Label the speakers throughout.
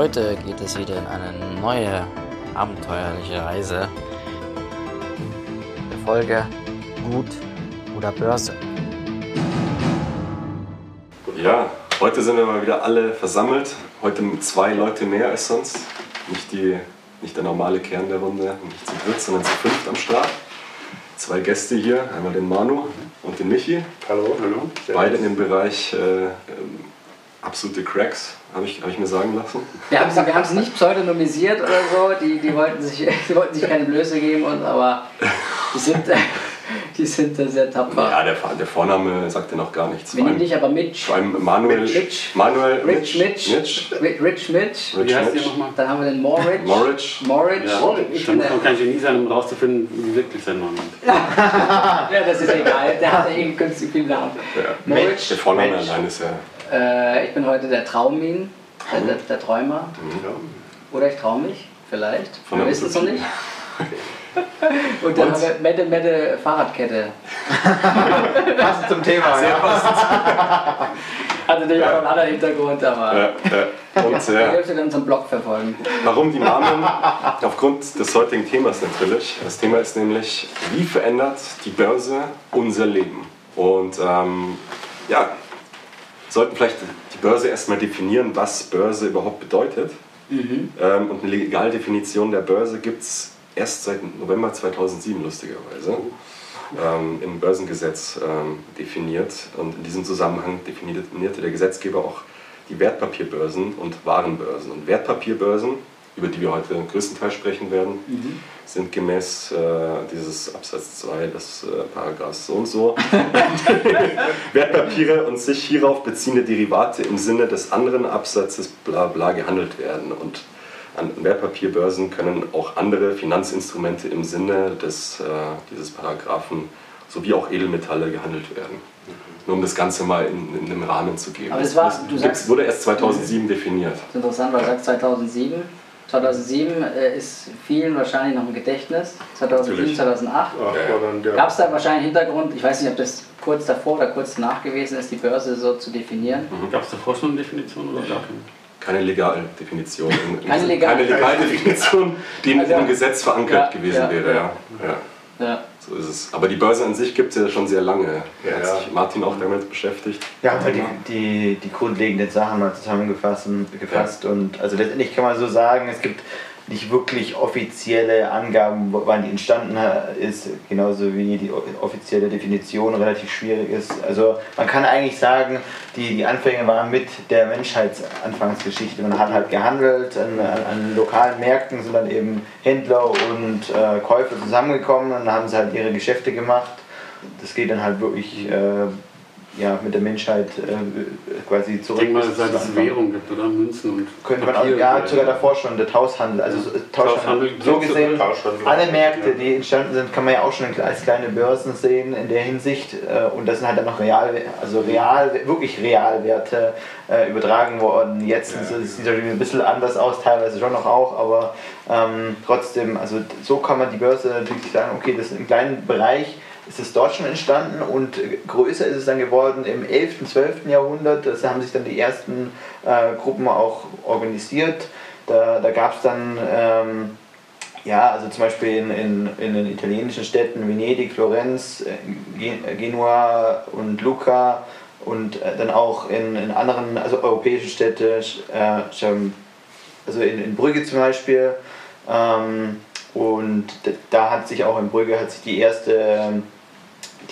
Speaker 1: Heute geht es wieder in eine neue abenteuerliche Reise. Der Folge Gut oder Börse.
Speaker 2: Ja, heute sind wir mal wieder alle versammelt. Heute mit zwei Leute mehr als sonst. Nicht, die, nicht der normale Kern der Runde, nicht zu dritt, sondern zu fünft am Start. Zwei Gäste hier, einmal den Manu und den Michi.
Speaker 3: Hallo, hallo.
Speaker 2: Beide in dem Bereich äh, ähm, absolute Cracks, habe ich, hab ich mir sagen lassen.
Speaker 1: Wir haben sie, wir haben sie nicht pseudonymisiert oder so, die, die, wollten sich, die wollten sich keine Blöße geben, und, aber die sind, die sind da sehr tapfer.
Speaker 2: Ja, der, der Vorname sagt ja noch gar nichts.
Speaker 1: Wir nehmen dich aber Mitch.
Speaker 2: Vor allem Manuel,
Speaker 1: Mitch.
Speaker 2: Manuel
Speaker 1: Rich
Speaker 2: Mitch.
Speaker 1: Mitch.
Speaker 2: Mitch.
Speaker 1: Rich, Rich Mitch.
Speaker 2: Rich
Speaker 3: Wie heißt
Speaker 2: Mitch.
Speaker 3: ihr nochmal?
Speaker 1: Dann haben wir den Moritz.
Speaker 2: Moritz.
Speaker 1: Moritz.
Speaker 3: Ja,
Speaker 1: Ich
Speaker 3: dann
Speaker 1: der,
Speaker 3: kann kein Genie sein, um rauszufinden, wie wirklich sein Name ist.
Speaker 1: ja, das ist egal. Der hat ja irgendwie günstig viel Namen.
Speaker 2: Ja.
Speaker 1: Moritz.
Speaker 2: Der Vorname
Speaker 3: Mitch.
Speaker 2: allein ist ja.
Speaker 1: Äh, ich bin heute der Traumin, der, der, der Träumer. Oder ich traue mich, vielleicht.
Speaker 2: Von
Speaker 1: wir wissen es noch nicht. Und dann haben wir Mette Mette Fahrradkette.
Speaker 4: Passend zum Thema, ja.
Speaker 1: Hat natürlich auch einen anderen Hintergrund, aber
Speaker 2: Ja, ja. Und ja,
Speaker 1: dürft ihr unseren Blog verfolgen.
Speaker 2: warum die Namen? Aufgrund des heutigen Themas natürlich. Das Thema ist nämlich, wie verändert die Börse unser Leben? Und ähm, ja, sollten vielleicht die Börse erstmal definieren, was Börse überhaupt bedeutet. Ähm, und eine Legaldefinition der Börse gibt es erst seit November 2007, lustigerweise. Ähm, Im Börsengesetz ähm, definiert. Und in diesem Zusammenhang definierte der Gesetzgeber auch die Wertpapierbörsen und Warenbörsen. Und Wertpapierbörsen, über die wir heute größtenteils sprechen werden, sind gemäß äh, dieses Absatz 2 des äh, Paragraphs so und so Wertpapiere und sich hierauf beziehende Derivate im Sinne des anderen Absatzes bla bla gehandelt werden. Und an Wertpapierbörsen können auch andere Finanzinstrumente im Sinne des, äh, dieses Paragraphen sowie auch Edelmetalle gehandelt werden. Nur um das Ganze mal in, in einem Rahmen zu geben.
Speaker 1: Aber das war- du sagst-
Speaker 2: wurde erst 2007 definiert.
Speaker 1: Das ist interessant, weil du sagst 2007. 2007 äh, ist vielen wahrscheinlich noch im Gedächtnis. 2007,
Speaker 2: Natürlich.
Speaker 1: 2008.
Speaker 3: Ach,
Speaker 2: Ja.
Speaker 3: war dann der
Speaker 1: Gab es da wahrscheinlich einen Hintergrund, ich weiß nicht, ob das kurz davor oder kurz danach gewesen ist, die Börse so zu definieren.
Speaker 3: Gab es davor schon eine Definition oder gar keine?
Speaker 2: Keine Legaldefinition. In- in-
Speaker 1: Keine Legal-
Speaker 2: keine Legaldefinition, die in
Speaker 1: Also-
Speaker 2: im Gesetz verankert
Speaker 1: Ja,
Speaker 2: gewesen
Speaker 1: ja,
Speaker 2: wäre.
Speaker 1: ja.
Speaker 2: Ja. So ist es. Aber die Börse an sich gibt es ja schon sehr lange. Da
Speaker 3: Ja,
Speaker 2: hat sich Martin auch damit beschäftigt.
Speaker 4: Ja, halt die, die, die grundlegenden Sachen mal zusammengefasst gefasst und also letztendlich kann man so sagen, es gibt nicht wirklich offizielle Angaben, wann die entstanden ist, genauso wie die offizielle Definition relativ schwierig ist. Also man kann eigentlich sagen, die, die Anfänge waren mit der Menschheitsanfangsgeschichte. Man hat halt gehandelt, an, an, lokalen Märkten sind dann eben Händler und äh, Käufer zusammengekommen und haben sie halt ihre Geschäfte gemacht. Das geht dann halt wirklich äh, ja, mit der Menschheit äh, quasi
Speaker 3: Ich
Speaker 4: zurück.
Speaker 3: denke mal, seit
Speaker 4: zu
Speaker 3: es. Währung gibt, oder? Münzen und
Speaker 4: Könnte man auch, ja, sogar davor schon, der Tauschhandel. Also so- Tauschhandel. So gesehen,
Speaker 3: Tauschhandel.
Speaker 4: alle Märkte, die entstanden sind, kann man ja auch schon als kleine Börsen sehen in der Hinsicht. Äh, Und das sind halt dann noch real, also real, wirklich Realwerte äh, übertragen worden. Jetzt
Speaker 2: Ja.
Speaker 4: sieht es natürlich ein bisschen anders aus, teilweise schon noch auch, aber ähm, trotzdem, also so kann man die Börse natürlich sagen, okay, das ist im kleinen Bereich ist es dort schon entstanden und größer ist es dann geworden im 11., 12. Jahrhundert. Da haben sich dann die ersten äh, Gruppen auch organisiert. Da, da gab es dann, ähm, ja, also zum Beispiel in, in, in den italienischen Städten Venedig, Florenz, äh, äh, Genua und Lucca und äh, dann auch in, in anderen, also europäischen Städten, äh, also in, Brügge zum Beispiel. Ähm, und da hat sich auch in Brügge hat sich die erste, ähm,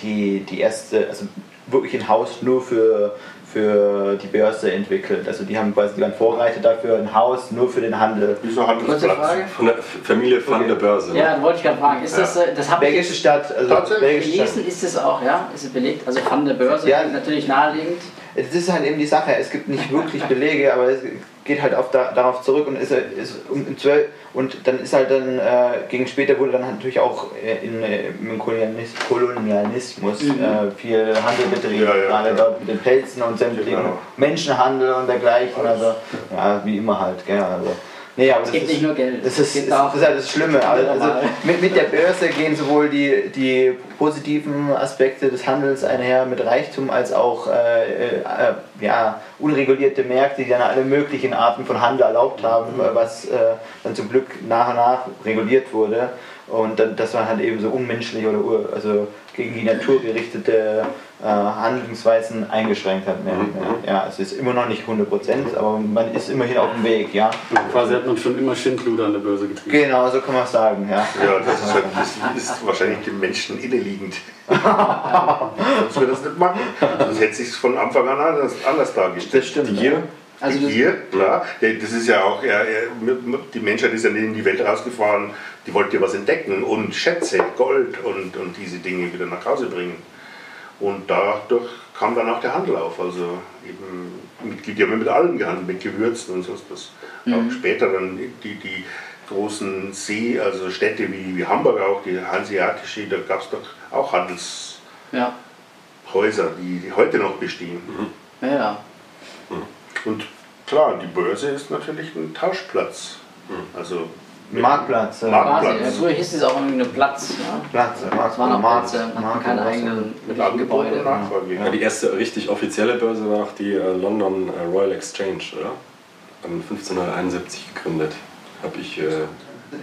Speaker 4: die, die erste, also wirklich ein Haus nur für, für die Börse entwickelt. Also die haben quasi die waren Vorreiter dafür, ein Haus nur für den Handel.
Speaker 3: Wieso Handelsplatz?
Speaker 1: Frage.
Speaker 2: Von der F- Familie von
Speaker 4: Okay.
Speaker 2: der Börse. ne?
Speaker 1: Ja, da wollte ich gerade fragen. Ist
Speaker 2: Ja.
Speaker 1: das, äh, das habe ich
Speaker 4: Belgische Stadt, also belgische Stadt.
Speaker 1: gelesen, ist es auch, ja? Ist es belegt? Also von der Börse,
Speaker 4: Ja.
Speaker 1: natürlich naheliegend.
Speaker 4: Das ist halt eben die Sache, es gibt nicht wirklich Belege, aber es geht halt auf da, darauf zurück und ist, ist um, um 12, und dann ist halt dann, äh, gegen später wurde dann natürlich auch äh, in, äh, im Kolonialis Kolonialismus
Speaker 1: Mhm.
Speaker 4: äh, viel Handel betrieben,
Speaker 3: Ja, ja,
Speaker 4: gerade
Speaker 3: ja.
Speaker 4: dort mit den Pelzen und sämtlichen
Speaker 3: Genau.
Speaker 4: Menschenhandel und dergleichen, also ja, wie immer halt, gell, also Nee, aber
Speaker 1: Es
Speaker 4: das
Speaker 1: gibt
Speaker 4: ist,
Speaker 1: nicht nur Geld.
Speaker 4: Das
Speaker 1: Es
Speaker 4: ist, das
Speaker 1: auch-
Speaker 4: ist ja das Schlimme. Also, also mit, mit der Börse gehen sowohl die, die positiven Aspekte des Handels einher mit Reichtum als auch äh, äh, ja, unregulierte Märkte, die dann alle möglichen Arten von Handel erlaubt haben, äh, was äh, dann zum Glück nach und nach reguliert wurde. Und dann, dass man halt eben so unmenschlich oder also gegen die Natur gerichtete äh, Handlungsweisen eingeschränkt hat. Mehr, und mehr. Ja, es ist immer noch nicht 100%, aber man ist immerhin auf dem Weg, ja.
Speaker 3: Quasi hat man schon immer Schindluder an der Börse getrieben.
Speaker 4: Genau, so kann man es sagen, ja.
Speaker 5: Ja, das ist, halt, das ist wahrscheinlich dem Menschen inneliegend. Sonst würde das nicht machen. Sonst hätte sich von Anfang an anders, anders dargestellt.
Speaker 4: Das stimmt.
Speaker 2: Hier,
Speaker 4: ja.
Speaker 1: Also das,
Speaker 5: Hier, klar. Das ist ja auch, ja, ja, die Menschheit ist ja nicht in die Welt rausgefahren, die wollte ja was entdecken und Schätze, Gold und, und diese Dinge wieder nach Hause bringen. Und dadurch kam dann auch der Handel auf. Also eben, mit, die haben mit allem gehandelt, mit Gewürzen und sonst was. Auch später dann die, die großen See, also Städte wie, wie Hamburg auch, die hanseatische, da gab es doch auch Handelshäuser,
Speaker 1: ja.
Speaker 5: die, die heute noch bestehen.
Speaker 1: Ja, ja.
Speaker 5: Und klar, die Börse ist natürlich ein Tauschplatz. Also
Speaker 4: Marktplatz. äh,
Speaker 5: Markt-
Speaker 1: Quasi.
Speaker 5: Platz.
Speaker 1: Früher hieß es auch irgendwie nur Platz. Ja.
Speaker 4: Platz, äh, Markt,
Speaker 1: Es waren auch
Speaker 4: Markt,
Speaker 1: Plätze, hatten
Speaker 4: Markt,
Speaker 1: keine eigenen Gebäude.
Speaker 2: Ja, die erste richtig offizielle Börse war auch die äh, London äh, Royal Exchange, oder? Ähm, 1571 gegründet. Habe ich. Äh,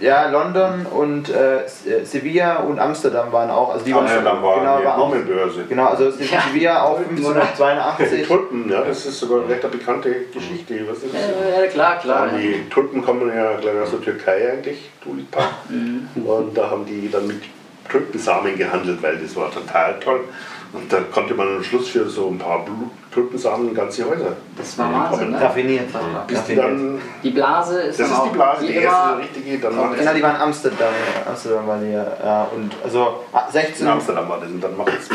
Speaker 4: Ja, London und äh, äh, Sevilla und Amsterdam waren auch. Also die waren
Speaker 5: Amsterdam war
Speaker 4: genau, war auch,
Speaker 5: Blumenbörse.
Speaker 4: genau, also
Speaker 1: Ja.
Speaker 4: Sevilla auch 1582.
Speaker 5: Tulpen, ja, das ist sogar eine recht bekannte Geschichte. Was ist das?
Speaker 1: Ja, klar, klar.
Speaker 5: Ja, die Tulpen kommen ja gleich aus der Türkei eigentlich, Tulipan.
Speaker 1: Mhm.
Speaker 5: Und da haben die dann mit Tulpensamen gehandelt, weil das war total toll. Und da konnte man am Schluss für so ein paar Tulpensamen ganze Häuser.
Speaker 1: Das war Wahnsinn, ne?
Speaker 4: Raffiniert.
Speaker 5: Bis die dann,
Speaker 1: Die Blase ist
Speaker 5: das
Speaker 1: dann
Speaker 5: ist die Blase, die
Speaker 1: wie
Speaker 5: erste richtige, dann war
Speaker 4: Genau, die waren Amsterdam. Amsterdam war die, ja. Und also ah, 16,
Speaker 5: in Amsterdam war das und dann macht es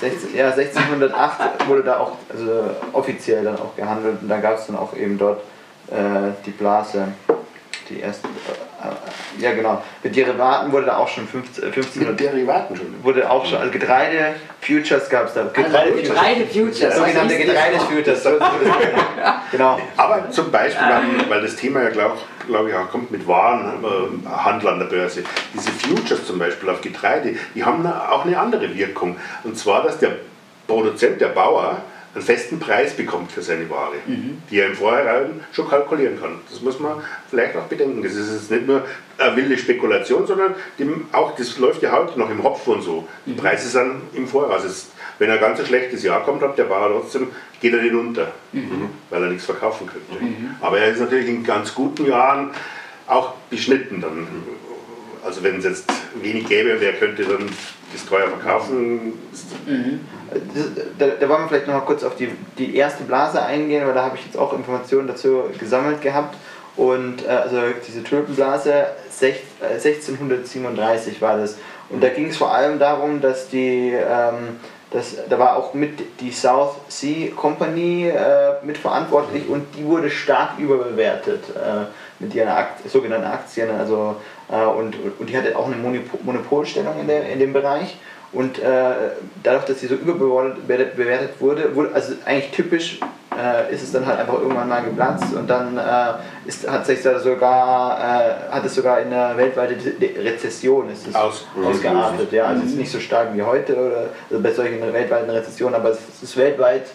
Speaker 4: 16, ja, 1608 wurde da auch also offiziell dann auch gehandelt und da gab es dann auch eben dort äh, die Blase. Die erste, äh, ja genau. Mit Derivaten wurde da auch schon 15, äh, 1500
Speaker 5: mit Derivaten schon.
Speaker 4: wurde auch schon, also Getreide, Futures gab es da.
Speaker 1: also Getreide Futures.
Speaker 4: Sogenannte Getreide-Futures. So- so- genau.
Speaker 5: Aber zum Beispiel, weil, weil das Thema ja, glaube glaub ich, auch kommt mit Warenhandel an der Börse. Diese Futures zum Beispiel auf Getreide, die haben auch eine andere Wirkung. Und zwar, dass der Produzent, der Bauer, einen festen Preis bekommt für seine Ware, die er im Vorhinein schon kalkulieren kann. Das muss man vielleicht auch bedenken. Das ist jetzt nicht nur eine wilde Spekulation, sondern dem, auch das läuft ja heute noch im Hopfen und so. Die Preise sind im Voraus. Es, wenn ein ganz schlechtes Jahr kommt, hat der Bauer trotzdem, geht er nicht unter, weil er nichts verkaufen könnte. Aber er ist natürlich in ganz guten Jahren auch beschnitten dann. Also wenn es jetzt wenig gäbe und er könnte dann das teuer verkaufen,
Speaker 4: da, da wollen wir vielleicht noch mal kurz auf die, die erste Blase eingehen, weil da habe ich jetzt auch Informationen dazu gesammelt gehabt. Und äh, also diese Tulpenblase sech, äh, 1637 war das. Und da ging es vor allem darum, dass die, ähm, dass, da war auch mit die South Sea Company äh, mitverantwortlich und die wurde stark überbewertet äh, mit ihren Akt, sogenannten Aktien. Also, äh, und, und die hatte auch eine Monopol Monopolstellung in, der, in dem Bereich. Und äh, dadurch, dass sie so überbewertet bewertet wurde, wurde, also eigentlich typisch äh, ist es dann halt einfach irgendwann mal geplatzt und dann äh, ist, hat sich da sogar, äh, hat es sogar in einer weltweiten Rezession ist es
Speaker 5: Aus-
Speaker 4: ausgeartet. Ja, also es ist nicht so stark wie heute oder also bei solchen weltweiten Rezessionen, aber es ist weltweit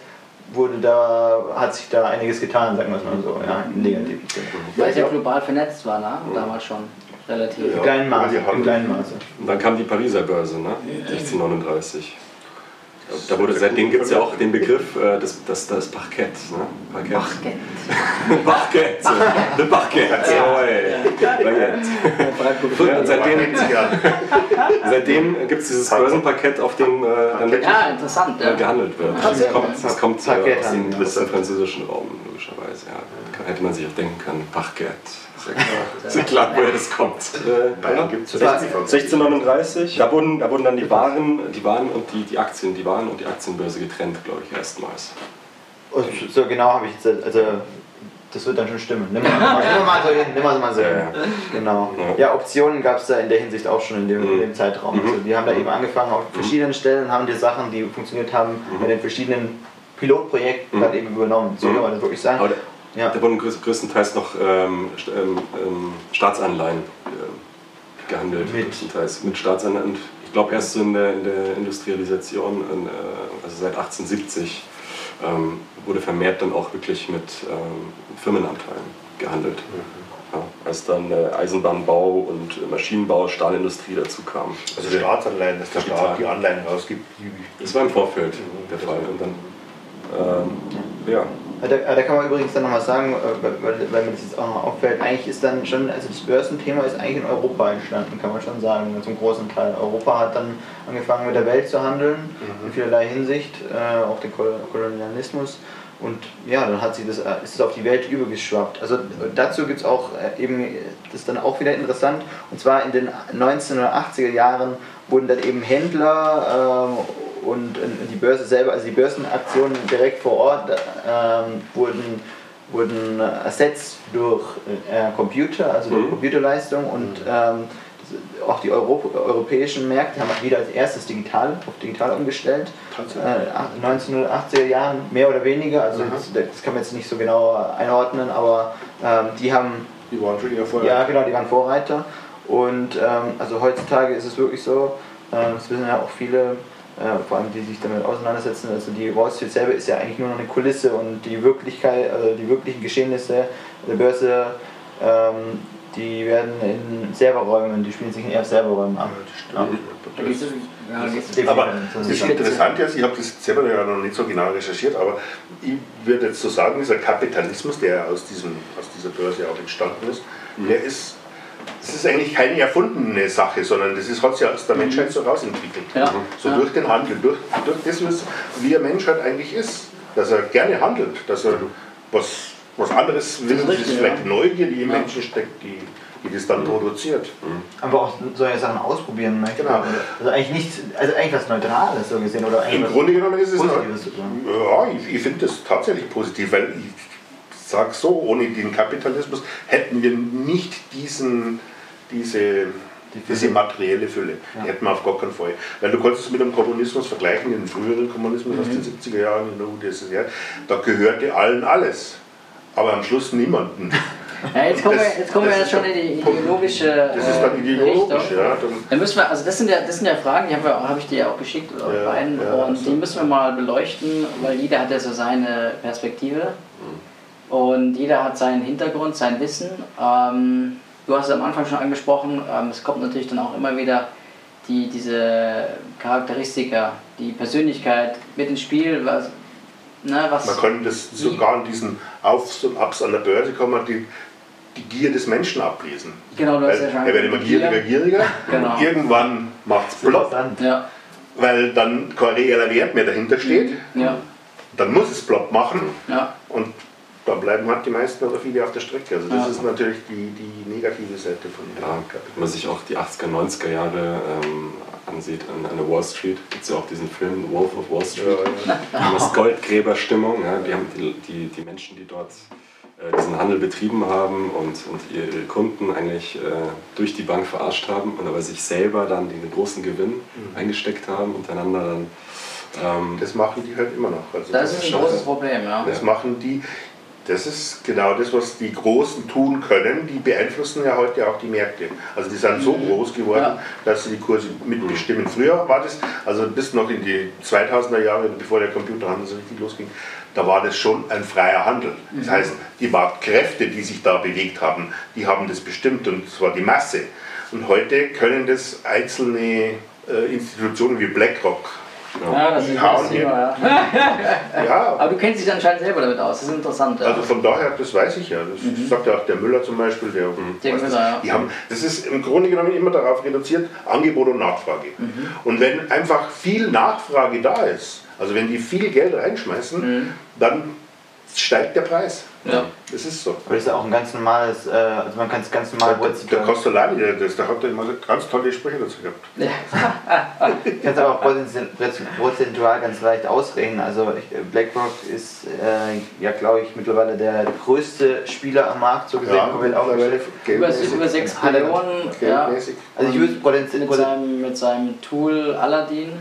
Speaker 4: wurde da, hat sich da einiges getan, sagen wir es mal so, ja, Sinne.
Speaker 1: Weil es ja global vernetzt war, ne? Damals schon relativ.
Speaker 4: Im kleinen Maße, im kleinen Maße.
Speaker 2: und dann kam die Pariser Börse, ne? 1639. Da wurde, seitdem gibt es ja auch den Begriff, äh, das, das, das Parkett. Ne? Parkett.
Speaker 1: Bachgeld.
Speaker 2: Parkett. Le Parkett. Baguette. Ja, und seitdem
Speaker 5: ja,
Speaker 2: seitdem gibt es dieses Börsenparkett, auf dem äh, dann
Speaker 1: Ja, interessant. Ja.
Speaker 2: gehandelt wird.
Speaker 1: Ah,
Speaker 2: Das
Speaker 1: sehr
Speaker 2: kommt, das kommt äh, aus, dem, aus dem französischen Raum, logischerweise. Ja. Da hätte man sich auch denken können, Parkett. Sehr klar, woher das kommt. Äh,
Speaker 5: Bayern
Speaker 2: ja.
Speaker 5: gibt es
Speaker 2: 1639, da wurden, da wurden dann die Waren, die Waren und die, die Aktien, die Waren und die Aktienbörse getrennt, glaube ich, erstmals.
Speaker 4: Und so genau habe ich jetzt, also das wird dann schon stimmen. Nimm mal, nimm mal so hin, nimm mal mal so hin.
Speaker 2: Ja,
Speaker 4: Genau.
Speaker 2: Ja.
Speaker 4: Ja, Optionen gab es da in der Hinsicht auch schon in dem, in dem Zeitraum. Also die haben da eben angefangen auf verschiedenen Stellen, haben die Sachen, die funktioniert haben, in den verschiedenen Pilotprojekten dann eben übernommen. So kann man das wirklich sagen. Ja.
Speaker 2: Da wurden größ- größtenteils noch ähm, ähm, ähm, Staatsanleihen äh, gehandelt.
Speaker 4: Mit-
Speaker 2: Größtenteils mit Staatsanleihen. Und ich glaube erst so in der, in der Industrialisation, in, äh, also seit 1870, ähm, wurde vermehrt dann auch wirklich mit ähm, Firmenanteilen gehandelt. Ja, als dann äh, Eisenbahnbau und Maschinenbau, Stahlindustrie dazu kam.
Speaker 5: Also Staatsanleihen, dass der. Staat die Anleihen rausgibt. Die,
Speaker 2: Das war im Vorfeld der Fall. Und dann, ähm, ja,
Speaker 4: Ja, Da, da kann man übrigens dann nochmal sagen, äh, weil, weil mir das jetzt auch noch auffällt, eigentlich ist dann schon, also das Börsenthema ist eigentlich in Europa entstanden, kann man schon sagen, zum großen Teil. Europa hat dann angefangen mit der Welt zu handeln, in vielerlei Hinsicht, äh, auch den Kol Kolonialismus. Und ja, dann hat sie das, äh, ist es auf die Welt übergeschwappt. Also äh, dazu gibt es auch äh, eben, das ist dann auch wieder interessant, und zwar in den 1980er Jahren wurden dann eben Händler ähm, und äh, die Börse selber, also die Börsenaktionen direkt vor Ort ähm, wurden, wurden ersetzt durch äh, Computer, also durch
Speaker 2: Mhm.
Speaker 4: Computerleistung und ähm, das- auch die Europ europäischen Märkte haben wieder als erstes digital auf digital umgestellt. Äh, 1980er Jahren, mehr oder weniger, also das, das kann man jetzt nicht so genau einordnen, aber ähm, die haben
Speaker 5: die waren schon vorher.
Speaker 4: ja, genau, die waren Vorreiter. Und ähm, also heutzutage ist es wirklich so, ähm, das wissen ja auch viele, äh, vor allem die sich damit auseinandersetzen, also die Wall Street selber ist ja eigentlich nur noch eine Kulisse und die Wirklichkeit, also die wirklichen Geschehnisse der Börse, ähm, die werden in Serverräumen, die spielen sich in eher Serverräumen ab. Ja.
Speaker 1: Ja,
Speaker 5: Aber
Speaker 4: Das
Speaker 5: das
Speaker 4: ist
Speaker 5: Interessante ist, ich habe das selber ja noch nicht so genau recherchiert, aber ich würde jetzt so sagen, dieser Kapitalismus, der aus, diesem, aus dieser Börse auch entstanden ist, der ist, das ist eigentlich keine erfundene Sache, sondern das ist, hat sich aus der Menschheit so rausentwickelt.
Speaker 1: Ja.
Speaker 5: So
Speaker 1: Ja.
Speaker 5: durch den Handel, durch, durch das, was, wie ein Mensch halt eigentlich ist. Dass er gerne handelt, dass er was, was anderes will,
Speaker 1: ist
Speaker 5: das ist
Speaker 1: richtig,
Speaker 5: vielleicht
Speaker 1: ja.
Speaker 5: Neugier, die im Menschen steckt, die, die das dann produziert.
Speaker 4: Einfach auch solche Sachen ausprobieren möchte.
Speaker 5: Genau.
Speaker 4: Also eigentlich nichts, also eigentlich was Neutrales so gesehen oder eigentlich
Speaker 5: Im Grunde genommen ist es
Speaker 4: Positives sozusagen.
Speaker 5: Ja, ich, ich finde das tatsächlich positiv, weil ich sage so, ohne den Kapitalismus hätten wir nicht diesen, diese, diese materielle Fülle. Die hätten wir auf gar keinen Fall. Weil du kannst es mit dem Kommunismus vergleichen, den früheren Kommunismus aus den 70er Jahren in der UdSSR, da gehörte allen alles. Aber am Schluss niemanden.
Speaker 1: Ja, jetzt kommen,
Speaker 5: Das-
Speaker 1: wir, jetzt kommen wir ja schon in die ideologische
Speaker 5: Das ist dann
Speaker 1: äh,
Speaker 5: ideologisch.
Speaker 1: Richtung.
Speaker 5: Ja, dann,
Speaker 1: Dann müssen wir, also das sind ja, das sind ja Fragen, die habe hab ich dir ja auch geschickt,
Speaker 5: Ja,
Speaker 1: beiden,
Speaker 5: ja,
Speaker 1: und die müssen wir mal beleuchten, weil jeder hat ja so seine Perspektive und jeder hat seinen Hintergrund, sein Wissen. Ähm, du hast es am Anfang schon angesprochen, ähm, es kommt natürlich dann auch immer wieder die, diese Charakteristika, die Persönlichkeit mit ins Spiel, was, ne, was
Speaker 5: man kann das sogar an diesen Aufs und Abs an der Börse kann man die, die Gier des Menschen ablesen.
Speaker 1: Genau, du hast ja
Speaker 5: Weil
Speaker 1: schon
Speaker 5: er wird immer gieriger, gieriger.
Speaker 1: Genau.
Speaker 5: Und irgendwann macht es plopp.
Speaker 1: Ja,
Speaker 5: weil dann kein reeller Wert mehr dahinter steht.
Speaker 1: ja,
Speaker 5: Dann muss es plopp machen
Speaker 1: ja.
Speaker 5: und dann bleiben halt die meisten oder viele auf der Strecke. Also das
Speaker 1: Ja.
Speaker 5: ist natürlich die, die negative Seite von
Speaker 2: Ja, wenn man sich auch die 80er, 90er Jahre ähm, ansieht, an, an der Wall Street, gibt es ja auch diesen Film The Wolf of Wall Street.
Speaker 5: Ja, ja.
Speaker 2: Das Goldgräberstimmung. Ja, die haben die, die, die Menschen, die dort äh, diesen Handel betrieben haben und, und ihre Kunden eigentlich äh, durch die Bank verarscht haben und aber sich selber dann den großen Gewinn eingesteckt haben, untereinander dann. Ähm,
Speaker 5: Das machen die halt immer noch. Also
Speaker 1: Das ist ein großes Problem, ja.
Speaker 5: Das machen die, das ist genau das, was die Großen tun können. Die beeinflussen ja heute auch die Märkte. Also die sind so groß geworden,
Speaker 1: Ja.
Speaker 5: dass sie die Kurse mitbestimmen. Früher war das, also bis noch in die 2000er Jahre, bevor der Computerhandel so richtig losging, da war das schon ein freier Handel. Das heißt, die Marktkräfte, die sich da bewegt haben, die haben das bestimmt und zwar die Masse. Und heute können das einzelne äh, Institutionen wie BlackRock.
Speaker 1: Ja, das ist
Speaker 5: hier-
Speaker 1: Thema, ja.
Speaker 5: Ja,
Speaker 1: Aber du kennst dich anscheinend selber damit aus, das ist interessant. Ja.
Speaker 5: Also von daher, das weiß ich ja. Das sagt ja auch der Müller zum Beispiel. Der,
Speaker 1: Der
Speaker 5: weiß das.
Speaker 1: Müller, ja.
Speaker 5: die haben, das ist im Grunde genommen immer darauf reduziert, Angebot und Nachfrage. Und wenn einfach viel Nachfrage da ist, also wenn die viel Geld reinschmeißen, dann steigt der Preis.
Speaker 1: Ja.
Speaker 5: Das ist so.
Speaker 4: Aber das ist ja auch ein ganz normales, äh, also man kann es ganz normal
Speaker 5: Der, der Costolani, der, das, der hat immer ganz tolle Sprüche dazu gehabt.
Speaker 4: kannst aber auch prozentual- ganz leicht ausrechnen. Also ich- BlackRock ist äh, ja glaube ich mittlerweile der größte Spieler am Markt, so gesehen, komplett aufgestellt.
Speaker 1: Über, über 6
Speaker 4: Hat er-
Speaker 1: Billionen ja.
Speaker 4: Also ich würde
Speaker 1: mit,
Speaker 4: potenziell
Speaker 1: seinem, mit seinem Tool Aladdin.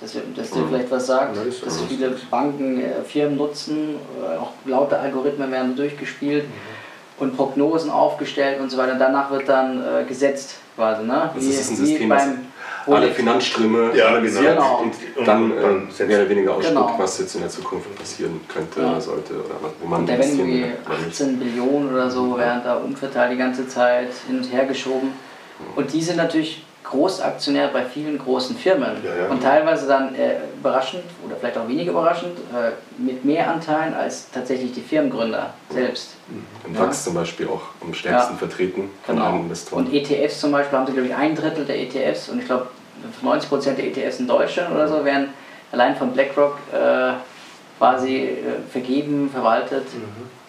Speaker 1: Dass, wir- dass dir vielleicht was sagt,
Speaker 5: Ja,
Speaker 1: dass viele Banken, äh, Firmen nutzen, äh, auch laute Algorithmen werden durchgespielt und Prognosen aufgestellt und so weiter. Danach wird dann äh, gesetzt quasi, ne?
Speaker 2: Das ist ein System, was alle. Finanzströme
Speaker 5: Ja,
Speaker 2: analysiert
Speaker 1: genau.
Speaker 2: und
Speaker 5: Und
Speaker 2: dann,
Speaker 5: dann
Speaker 2: äh, mehr oder weniger ausspuckt,
Speaker 1: Genau.
Speaker 2: was jetzt in der Zukunft passieren könnte
Speaker 1: Ja.
Speaker 2: oder sollte oder was- wo man
Speaker 1: Und da werden irgendwie
Speaker 2: will oder nicht.
Speaker 1: 18 Billionen oder so werden da umverteilt die ganze Zeit hin und her geschoben. Und die sind natürlich Großaktionär bei vielen großen Firmen.
Speaker 5: Ja, ja.
Speaker 1: Und teilweise dann äh, überraschend oder vielleicht auch weniger überraschend äh, mit mehr Anteilen als tatsächlich die Firmengründer selbst.
Speaker 2: Im
Speaker 1: Ja.
Speaker 2: DAX zum Beispiel auch am stärksten vertreten von
Speaker 1: Genau.
Speaker 2: allen Investoren.
Speaker 1: Und ETFs zum Beispiel haben sie, glaube ich, ein Drittel der ETFs und ich glaube 90% der ETFs in Deutschland oder so werden allein von BlackRock äh, quasi äh, vergeben, verwaltet.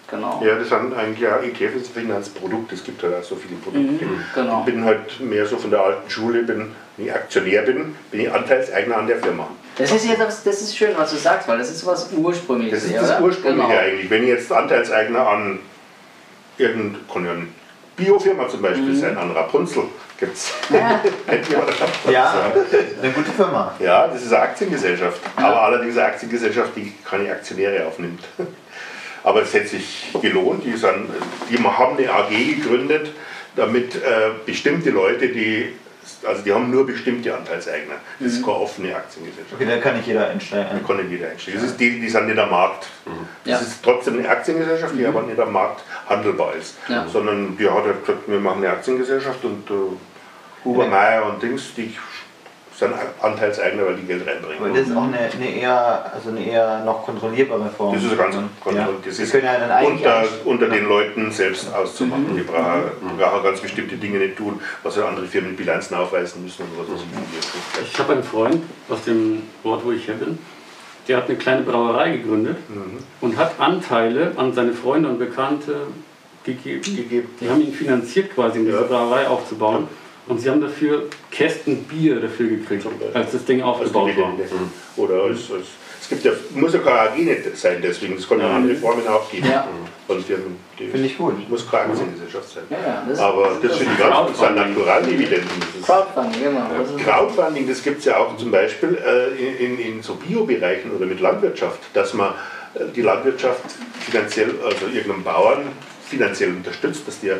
Speaker 1: Genau.
Speaker 5: Ja, das sind eigentlich ja ETF ist ein Finanzprodukt, es gibt halt auch so viele Produkte.
Speaker 1: Mhm, genau.
Speaker 5: Ich bin halt mehr so von der alten Schule, bin, wenn ich Aktionär bin, bin ich Anteilseigner an der Firma.
Speaker 1: Das ist jetzt das, ist schön, was du sagst, weil das ist was Ursprüngliches.
Speaker 5: Das ist das
Speaker 1: oder?
Speaker 5: Ursprüngliche
Speaker 1: Genau.
Speaker 5: eigentlich. Wenn ich jetzt Anteilseigner an irgendeine kann ja eine Biofirma zum Beispiel
Speaker 1: Mhm.
Speaker 5: sein, an Rapunzel gibt es.
Speaker 1: Ja.
Speaker 4: Ja, eine gute Firma.
Speaker 5: Ja, das ist eine Aktiengesellschaft. Aber allerdings eine Aktiengesellschaft, die keine Aktionäre aufnimmt. Aber es hätte sich gelohnt. Die, sind, die haben eine AG gegründet, damit äh, bestimmte Leute, die, also die haben nur bestimmte Anteilseigner. Das ist keine offene Aktiengesellschaft.
Speaker 4: Okay, da kann nicht jeder
Speaker 5: Da
Speaker 4: einsteigen.
Speaker 5: kann nicht jeder einsteigen. Das ist die, die sind nicht am Markt. Das
Speaker 1: Ja.
Speaker 5: ist trotzdem eine Aktiengesellschaft, die aber nicht am Markt handelbar ist.
Speaker 1: Ja.
Speaker 5: Sondern die hat halt gesagt, wir machen eine Aktiengesellschaft und äh, Huber, Meier und Dings, die sind Anteilseigner, weil die Geld reinbringen.
Speaker 4: Aber das ist auch eine, eine, eher, also eine eher noch kontrollierbare Form.
Speaker 5: Das ist ganz
Speaker 4: ja.
Speaker 5: kontrolliert. Das ist
Speaker 4: können ja dann eigentlich
Speaker 5: unter, unter den Leuten selbst auszumachen. Die brauchen, brauchen ganz bestimmte Dinge nicht tun, was ja andere Firmen in Bilanzen aufweisen müssen und was weiß ich.
Speaker 3: Ich habe einen Freund aus dem Ort, wo ich her bin, der hat eine kleine Brauerei gegründet und hat Anteile an seine Freunde und Bekannte gegeben.
Speaker 5: Gegeben.
Speaker 3: Die haben ihn finanziert quasi, um diese
Speaker 5: Ja.
Speaker 3: Brauerei aufzubauen. Und sie haben dafür Kästen Bier dafür gekriegt, als das Ding
Speaker 5: Als
Speaker 3: aufgebaut war.
Speaker 5: Dividende. Oder als, als, es gibt ja, muss ja keine AG nicht sein, deswegen, es kann ja andere Formen auch geben.
Speaker 1: Ja.
Speaker 5: Von Firmen. Die-
Speaker 4: Finde ich gut.
Speaker 5: Muss keine Aktiengesellschaft sein.
Speaker 1: Ja, ja, das-
Speaker 5: Aber das finde ich ganz. Das
Speaker 3: Crowdfunding.
Speaker 5: Naturaldividenden. Das
Speaker 1: Crowdfunding, genau. Das
Speaker 5: Crowdfunding, das gibt es ja auch zum Beispiel äh, in, in, in so Biobereichen oder mit Landwirtschaft, dass man äh, die Landwirtschaft finanziell, also irgendeinem Bauern finanziell unterstützt, dass der äh,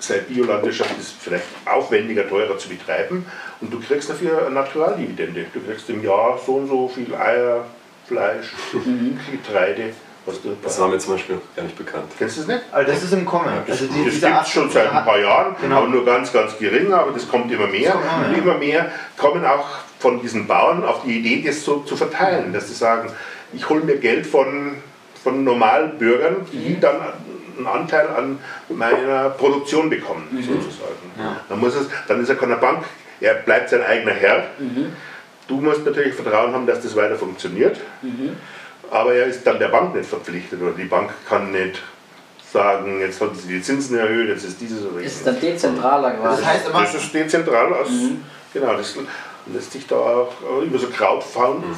Speaker 5: seine Biolandwirtschaft ist vielleicht aufwendiger, teurer zu betreiben und du kriegst dafür eine Naturaldividende. Du kriegst im Jahr so und so viel Eier, Fleisch, Getreide, was du
Speaker 2: Das war mir zum Beispiel gar nicht bekannt.
Speaker 5: Kennst du das nicht?
Speaker 4: Also das ist im Kommen.
Speaker 5: Das,
Speaker 4: Also die,
Speaker 5: das gibt es schon seit ein paar Jahren,
Speaker 4: Genau.
Speaker 5: aber nur ganz, ganz gering, aber das kommt immer mehr.
Speaker 4: kommt immer
Speaker 5: und
Speaker 4: mehr.
Speaker 5: immer mehr kommen auch von diesen Bauern auf die Idee, das so zu verteilen, dass sie sagen, ich hole mir Geld von, von normalen Bürgern, die dann einen Anteil an meiner Produktion bekommen, sozusagen. Dann, muss es, dann ist er keine Bank, er bleibt sein eigener Herr. Du musst natürlich Vertrauen haben, dass das weiter funktioniert. Aber er ist dann der Bank nicht verpflichtet oder die Bank kann nicht sagen, jetzt haben sie die Zinsen erhöht, jetzt ist dieses oder
Speaker 1: ist
Speaker 5: jenes.
Speaker 1: dann dezentraler quasi.
Speaker 4: Das heißt
Speaker 5: Das ist dezentral aus. Genau, das lässt sich da auch über so Crowdfunding,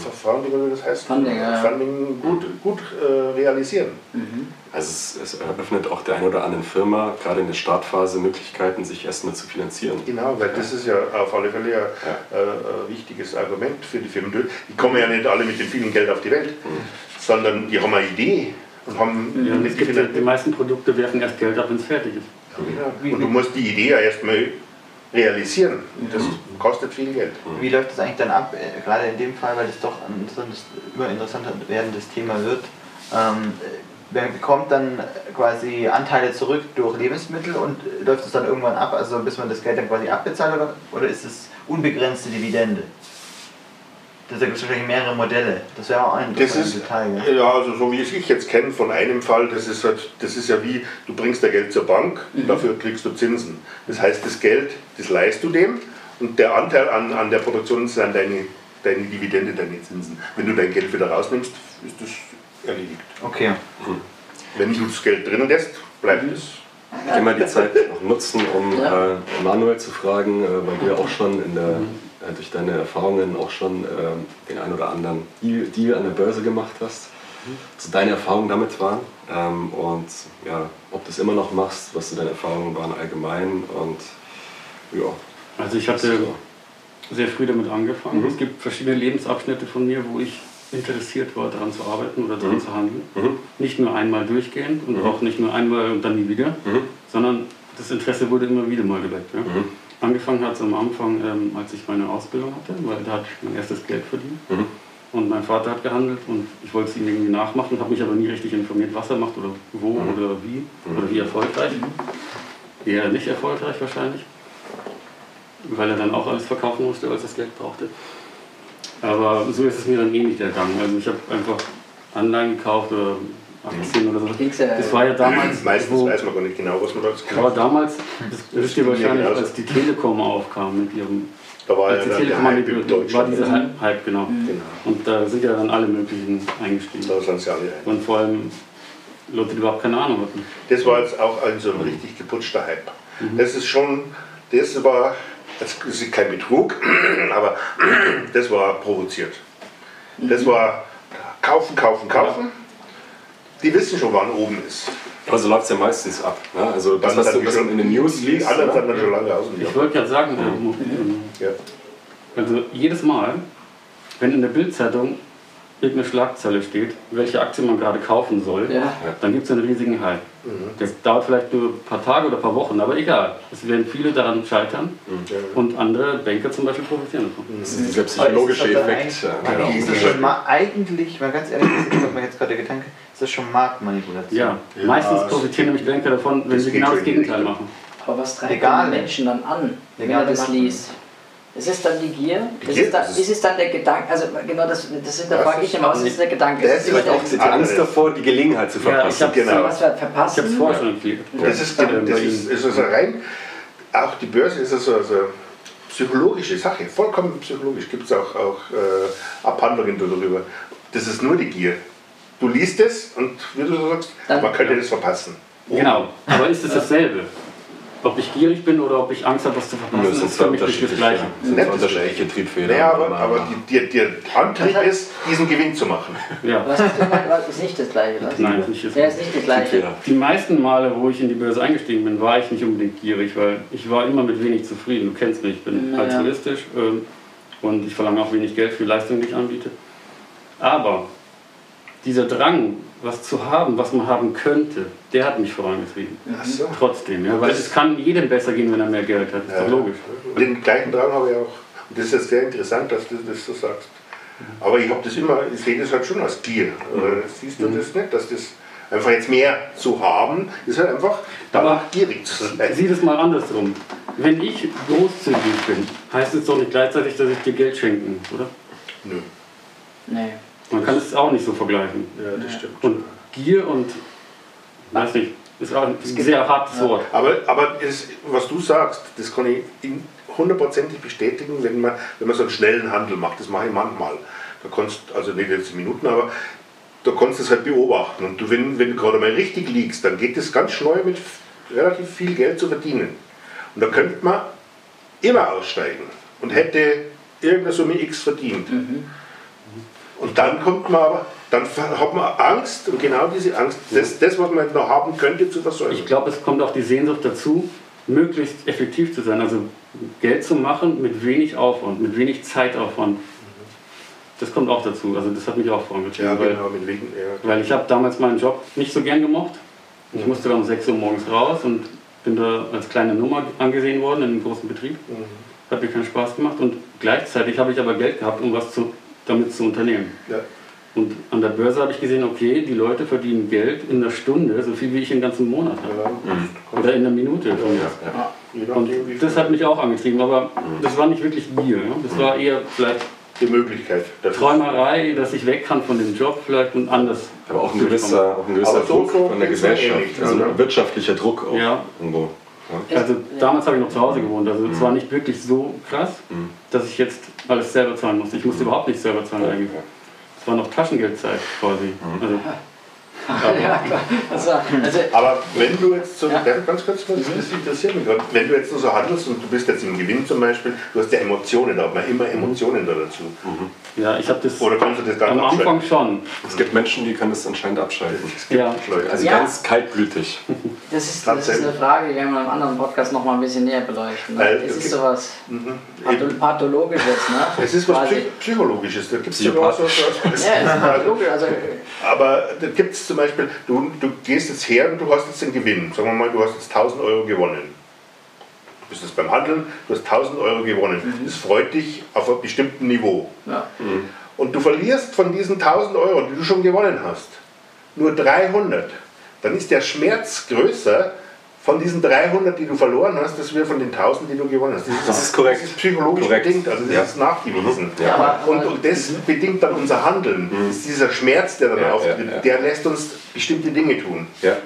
Speaker 5: wie das heißt,
Speaker 1: Funding, ja, ja.
Speaker 5: Funding gut, gut äh, realisieren.
Speaker 2: Also es, es eröffnet auch der ein oder anderen Firma, gerade in der Startphase, Möglichkeiten, sich erstmal zu finanzieren.
Speaker 5: Genau, weil das ist ja auf alle Fälle ein äh, ein wichtiges Argument für die Firmen. Die kommen ja nicht alle mit dem vielen Geld auf die Welt, sondern die haben eine Idee und haben
Speaker 3: Ja, es
Speaker 5: die
Speaker 3: gibt,
Speaker 5: Finan-
Speaker 3: die meisten Produkte werfen erst Geld ab, wenn es fertig ist.
Speaker 5: Genau. Und du musst die Idee ja erstmal realisieren. Und das kostet viel Geld.
Speaker 4: wie läuft das eigentlich dann ab, äh, gerade in dem Fall, weil das doch ein interessantes, immer interessanter werdendes Thema wird. Ähm, äh, wer bekommt dann quasi Anteile zurück durch Lebensmittel und äh, läuft es dann irgendwann ab, also bis man das Geld dann quasi abbezahlt oder, oder ist es unbegrenzte Dividende? Da gibt es wahrscheinlich mehrere Modelle. Das wäre auch ein
Speaker 5: Das ist,
Speaker 4: Detail. Ja.
Speaker 5: ja, also so wie ich es jetzt kenne von einem Fall, das ist, halt, das ist ja wie, du bringst dein Geld zur Bank, dafür kriegst du Zinsen. Das heißt, das Geld, das leihst du dem und der Anteil an, an der Produktion ist dann deine, deine Dividende, deine Zinsen. Wenn du dein Geld wieder rausnimmst, ist das erledigt.
Speaker 4: Okay.
Speaker 5: Wenn du das Geld drin lässt, bleibt es.
Speaker 2: Ich will mal die Zeit noch nutzen, um
Speaker 1: Ja.
Speaker 2: äh, Manuel zu fragen, äh, weil du ja auch schon in der, äh, durch deine Erfahrungen auch schon äh, den ein oder anderen Deal, Deal an der Börse gemacht hast. So deine Erfahrungen damit waren ähm, und ja, ob du es immer noch machst, was so deine Erfahrungen waren allgemein und ja.
Speaker 3: Also ich hatte
Speaker 2: So.
Speaker 3: sehr früh damit angefangen. Es gibt verschiedene Lebensabschnitte von mir, wo ich interessiert war, daran zu arbeiten oder daran zu handeln. Nicht nur einmal durchgehend und auch nicht nur einmal und dann nie wieder, sondern das Interesse wurde immer wieder mal geweckt. Ja. Angefangen hat es am Anfang, ähm, als ich meine Ausbildung hatte, weil da hatte ich mein erstes Geld verdient. Und mein Vater hat gehandelt und ich wollte es ihm irgendwie nachmachen, habe mich aber nie richtig informiert, was er macht oder wo oder wie oder wie erfolgreich. Eher nicht erfolgreich wahrscheinlich, weil er dann auch alles verkaufen musste, als er das Geld brauchte. Aber so ist es mir dann eh nicht ergangen. Also ich habe einfach Anleihen gekauft oder Aktien oder so.
Speaker 1: Ja-
Speaker 3: Das war ja damals,
Speaker 5: Meistens
Speaker 3: wo,
Speaker 5: weiß man gar nicht genau, was man da jetzt
Speaker 3: aber damals, das wisst ihr
Speaker 5: ja
Speaker 3: wahrscheinlich, als die Telekom aufkam mit ihrem
Speaker 5: Da war ja
Speaker 3: als die
Speaker 5: dann der
Speaker 3: Telekom
Speaker 5: Hype in
Speaker 3: angekündigt war dieser Hype, Hype, genau.
Speaker 5: Genau.
Speaker 3: Und da sind ja dann alle möglichen eingestiegen.
Speaker 5: Da sind sie alle ein.
Speaker 3: Und vor allem Leute, die überhaupt keine Ahnung hatten.
Speaker 5: Das war jetzt auch ein so ein richtig geputschter Hype. Das ist schon, das war, das ist kein Betrug, aber das war provoziert. Das war kaufen, kaufen, kaufen. Die wissen schon, wann oben ist.
Speaker 2: Aber so läuft es ja meistens ab. Ne? Also das, was, du, was man in den News liest.
Speaker 5: sind
Speaker 2: Ne?
Speaker 5: dann schon lange aus dem
Speaker 3: Ich wollte gerade sagen,
Speaker 5: Ja.
Speaker 3: also jedes Mal, wenn in der Bildzeitung irgendeine Schlagzeile steht, welche Aktie man gerade kaufen soll,
Speaker 1: Ja.
Speaker 3: dann gibt es einen riesigen Hype. Das dauert vielleicht nur ein paar Tage oder ein paar Wochen, aber egal. Es werden viele daran scheitern und andere Banker zum Beispiel profitieren davon.
Speaker 2: Das ist dieser psychologische
Speaker 4: ist
Speaker 2: Effekt. genau.
Speaker 4: ist das schon mal, eigentlich, mal ganz ehrlich, das ist mir jetzt gerade der Gedanke, ist das schon Marktmanipulation.
Speaker 3: Ja,
Speaker 5: Ja,
Speaker 3: meistens profitieren nämlich Banker davon, wenn
Speaker 5: das
Speaker 3: sie genau das Gegenteil machen.
Speaker 1: Aber was treibt den Menschen dann an, wenn er das liest? Ist es dann die Gier?
Speaker 5: Die
Speaker 1: ist,
Speaker 5: Gier,
Speaker 1: es dann,
Speaker 5: das ist-
Speaker 1: es dann der Gedanke? Also genau das, das ist, da
Speaker 5: Das
Speaker 1: frage ich immer, was ist der Gedanke?
Speaker 5: Das
Speaker 1: Ist es
Speaker 5: vielleicht
Speaker 1: der,
Speaker 5: auch
Speaker 2: Die Angst davor, die Gelegenheit zu
Speaker 3: Ja, ich
Speaker 2: verpassen.
Speaker 3: habe
Speaker 5: Genau.
Speaker 1: was wir
Speaker 3: ich
Speaker 1: verpassen?
Speaker 3: hab's vorher schon empfiehlt.
Speaker 5: Das ist,
Speaker 3: Ja,
Speaker 5: das ist, ist also rein, auch die Börse ist also, also psychologische Sache, vollkommen psychologisch. Gibt es auch, auch äh, Abhandlungen darüber. Das ist nur die Gier. Du liest es und wie du so sagst,
Speaker 1: Dann-
Speaker 5: man könnte das verpassen.
Speaker 3: Genau, aber ist es dasselbe? Ob ich gierig bin oder ob ich Angst habe, was zu verpassen,
Speaker 2: Das
Speaker 3: ist für mich nicht das
Speaker 2: unterschiedliche,
Speaker 3: Gleiche.
Speaker 2: das sind unterschiedliche Triebfedern.
Speaker 5: Naja, aber, aber die, die, der Antrieb
Speaker 1: Das hat-
Speaker 5: ist, diesen Gewinn zu machen.
Speaker 3: Ja.
Speaker 1: Was hast du gemeint? Was ist nicht das Gleiche? Was?
Speaker 3: Nein, nicht das
Speaker 1: Ja, ist nicht das Gleiche.
Speaker 3: Die meisten Male, wo ich in die Börse eingestiegen bin, war ich nicht unbedingt gierig, weil ich war immer mit wenig zufrieden. Du kennst mich, ich bin
Speaker 1: Naja.
Speaker 3: altruistisch ähm, und ich verlange auch wenig Geld für Leistungen, die ich anbiete. Aber dieser Drang, was zu haben, was man haben könnte, der hat mich vorangetrieben.
Speaker 5: Ach so.
Speaker 3: Trotzdem, ja, weil
Speaker 5: Das-
Speaker 3: es kann jedem besser gehen, wenn er mehr Geld hat. Das ist
Speaker 5: Ja.
Speaker 3: doch logisch.
Speaker 5: Den gleichen Drang habe ich auch. Und das ist jetzt sehr interessant, dass du das so sagst. Aber ich habe das immer, ich sehe das halt schon als Gier. Oder siehst du das nicht, dass das einfach jetzt mehr zu haben, ist halt einfach danach gierig zu sein.
Speaker 3: Sieh das mal andersrum. Wenn ich großzügig bin, heißt es doch nicht gleichzeitig, dass ich dir Geld schenken muss, oder?
Speaker 5: Nö.
Speaker 1: Nee.
Speaker 3: Man kann es auch nicht so vergleichen.
Speaker 5: Ja, das stimmt.
Speaker 3: Und Gier und, weiß nicht, ist auch ein sehr hartes Wort.
Speaker 5: Aber, aber es, was du sagst, das kann ich hundertprozentig bestätigen, wenn man, wenn man so einen schnellen Handel macht. Das mache ich manchmal. Da kannst also nicht jetzt in Minuten, aber da kannst du es halt beobachten. Und du, wenn, wenn du gerade mal richtig liegst, dann geht es ganz schnell mit relativ viel Geld zu verdienen. Und da könnte man immer aussteigen und hätte irgendeine Summe X verdient. Und dann kommt man aber, dann hat man Angst und genau diese Angst, das, das was man noch haben könnte, zu versäumen.
Speaker 3: Ich glaube, es kommt auch die Sehnsucht dazu, möglichst effektiv zu sein. Also Geld zu machen mit wenig Aufwand, mit wenig Zeitaufwand. Das kommt auch dazu. Also das hat mich auch vorangetrieben.
Speaker 5: Ja,
Speaker 3: weil,
Speaker 5: genau, mit wegen, ja.
Speaker 3: weil ich habe damals meinen Job nicht so gern gemocht. Ich musste da um 6 Uhr morgens raus und bin da als kleine Nummer angesehen worden in einem großen Betrieb. Hat mir keinen Spaß gemacht und gleichzeitig habe ich aber Geld gehabt, um was zu, damit zu unternehmen.
Speaker 5: Ja.
Speaker 3: Und an der Börse habe ich gesehen, okay, die Leute verdienen Geld in einer Stunde, so viel wie ich im ganzen Monat habe. Oder in einer Minute.
Speaker 5: Je
Speaker 3: Und das hat mich auch angetrieben, aber das war nicht wirklich Gier. Ja? Das war eher vielleicht
Speaker 5: die Möglichkeit. Das
Speaker 3: Träumerei, dass ich weg kann von dem Job vielleicht und anders.
Speaker 2: Aber auch ein gewisser, auch ein gewisser Druck
Speaker 5: so
Speaker 2: von der
Speaker 5: mir
Speaker 2: Gesellschaft. Also
Speaker 5: ja.
Speaker 2: ein wirtschaftlicher Druck auch
Speaker 3: Ja.
Speaker 2: irgendwo. Ja.
Speaker 3: Also damals habe ich noch zu Hause gewohnt, also es war nicht wirklich so krass, dass ich jetzt alles selber zahlen musste. Ich musste überhaupt nicht selber zahlen eigentlich. Es war noch Taschengeldzeit quasi. Also,
Speaker 1: ja, war, also,
Speaker 5: Aber wenn du jetzt so,
Speaker 1: Ja.
Speaker 5: ja. ganz kurz, was das interessiert mich gerade, wenn du jetzt nur so handelst und du bist jetzt im Gewinn zum Beispiel, du hast ja Emotionen, da hat man immer Emotionen da dazu.
Speaker 3: Ja, ich habe das
Speaker 5: Oder kannst du das gar
Speaker 3: am Anfang schon.
Speaker 2: Es gibt Menschen, die können das anscheinend abschalten.
Speaker 3: Ja.
Speaker 5: Leute.
Speaker 2: Also
Speaker 1: Ja.
Speaker 2: ganz kaltblütig.
Speaker 1: das, ist, das ist eine Frage, die werden wir in einem anderen Podcast noch mal ein bisschen näher beleuchten. Ne?
Speaker 5: Weil
Speaker 1: Es ist sowas
Speaker 5: Mhm.
Speaker 1: patho pathologisches, ne?
Speaker 5: Es ist was Psychologisches, da gibt es so, so,
Speaker 1: Ja, es ist pathologisch. Also,
Speaker 5: Aber da gibt es zum Beispiel, du, du gehst jetzt her und du hast jetzt den Gewinn. Sagen wir mal, du hast jetzt 1000 Euro gewonnen. Du bist jetzt beim Handeln, du hast 1000 Euro gewonnen. Das freut dich auf einem bestimmten Niveau.
Speaker 1: ja.
Speaker 5: Und du verlierst von diesen 1000 Euro, die du schon gewonnen hast, nur 300. Dann ist der Schmerz größer von diesen 300, die du verloren hast, als wir von den 1000, die du gewonnen hast.
Speaker 2: Das ist korrekt.
Speaker 5: Das ist psychologisch
Speaker 2: Korrekt.
Speaker 5: bedingt, also das
Speaker 2: Ja.
Speaker 5: ist nachgewiesen.
Speaker 2: Ja.
Speaker 1: Aber-
Speaker 5: Und, und das bedingt dann unser Handeln. Ist dieser Schmerz, der dann
Speaker 2: Ja,
Speaker 5: auftritt,
Speaker 2: ja, ja.
Speaker 5: der lässt uns bestimmte Dinge tun.
Speaker 2: Ja.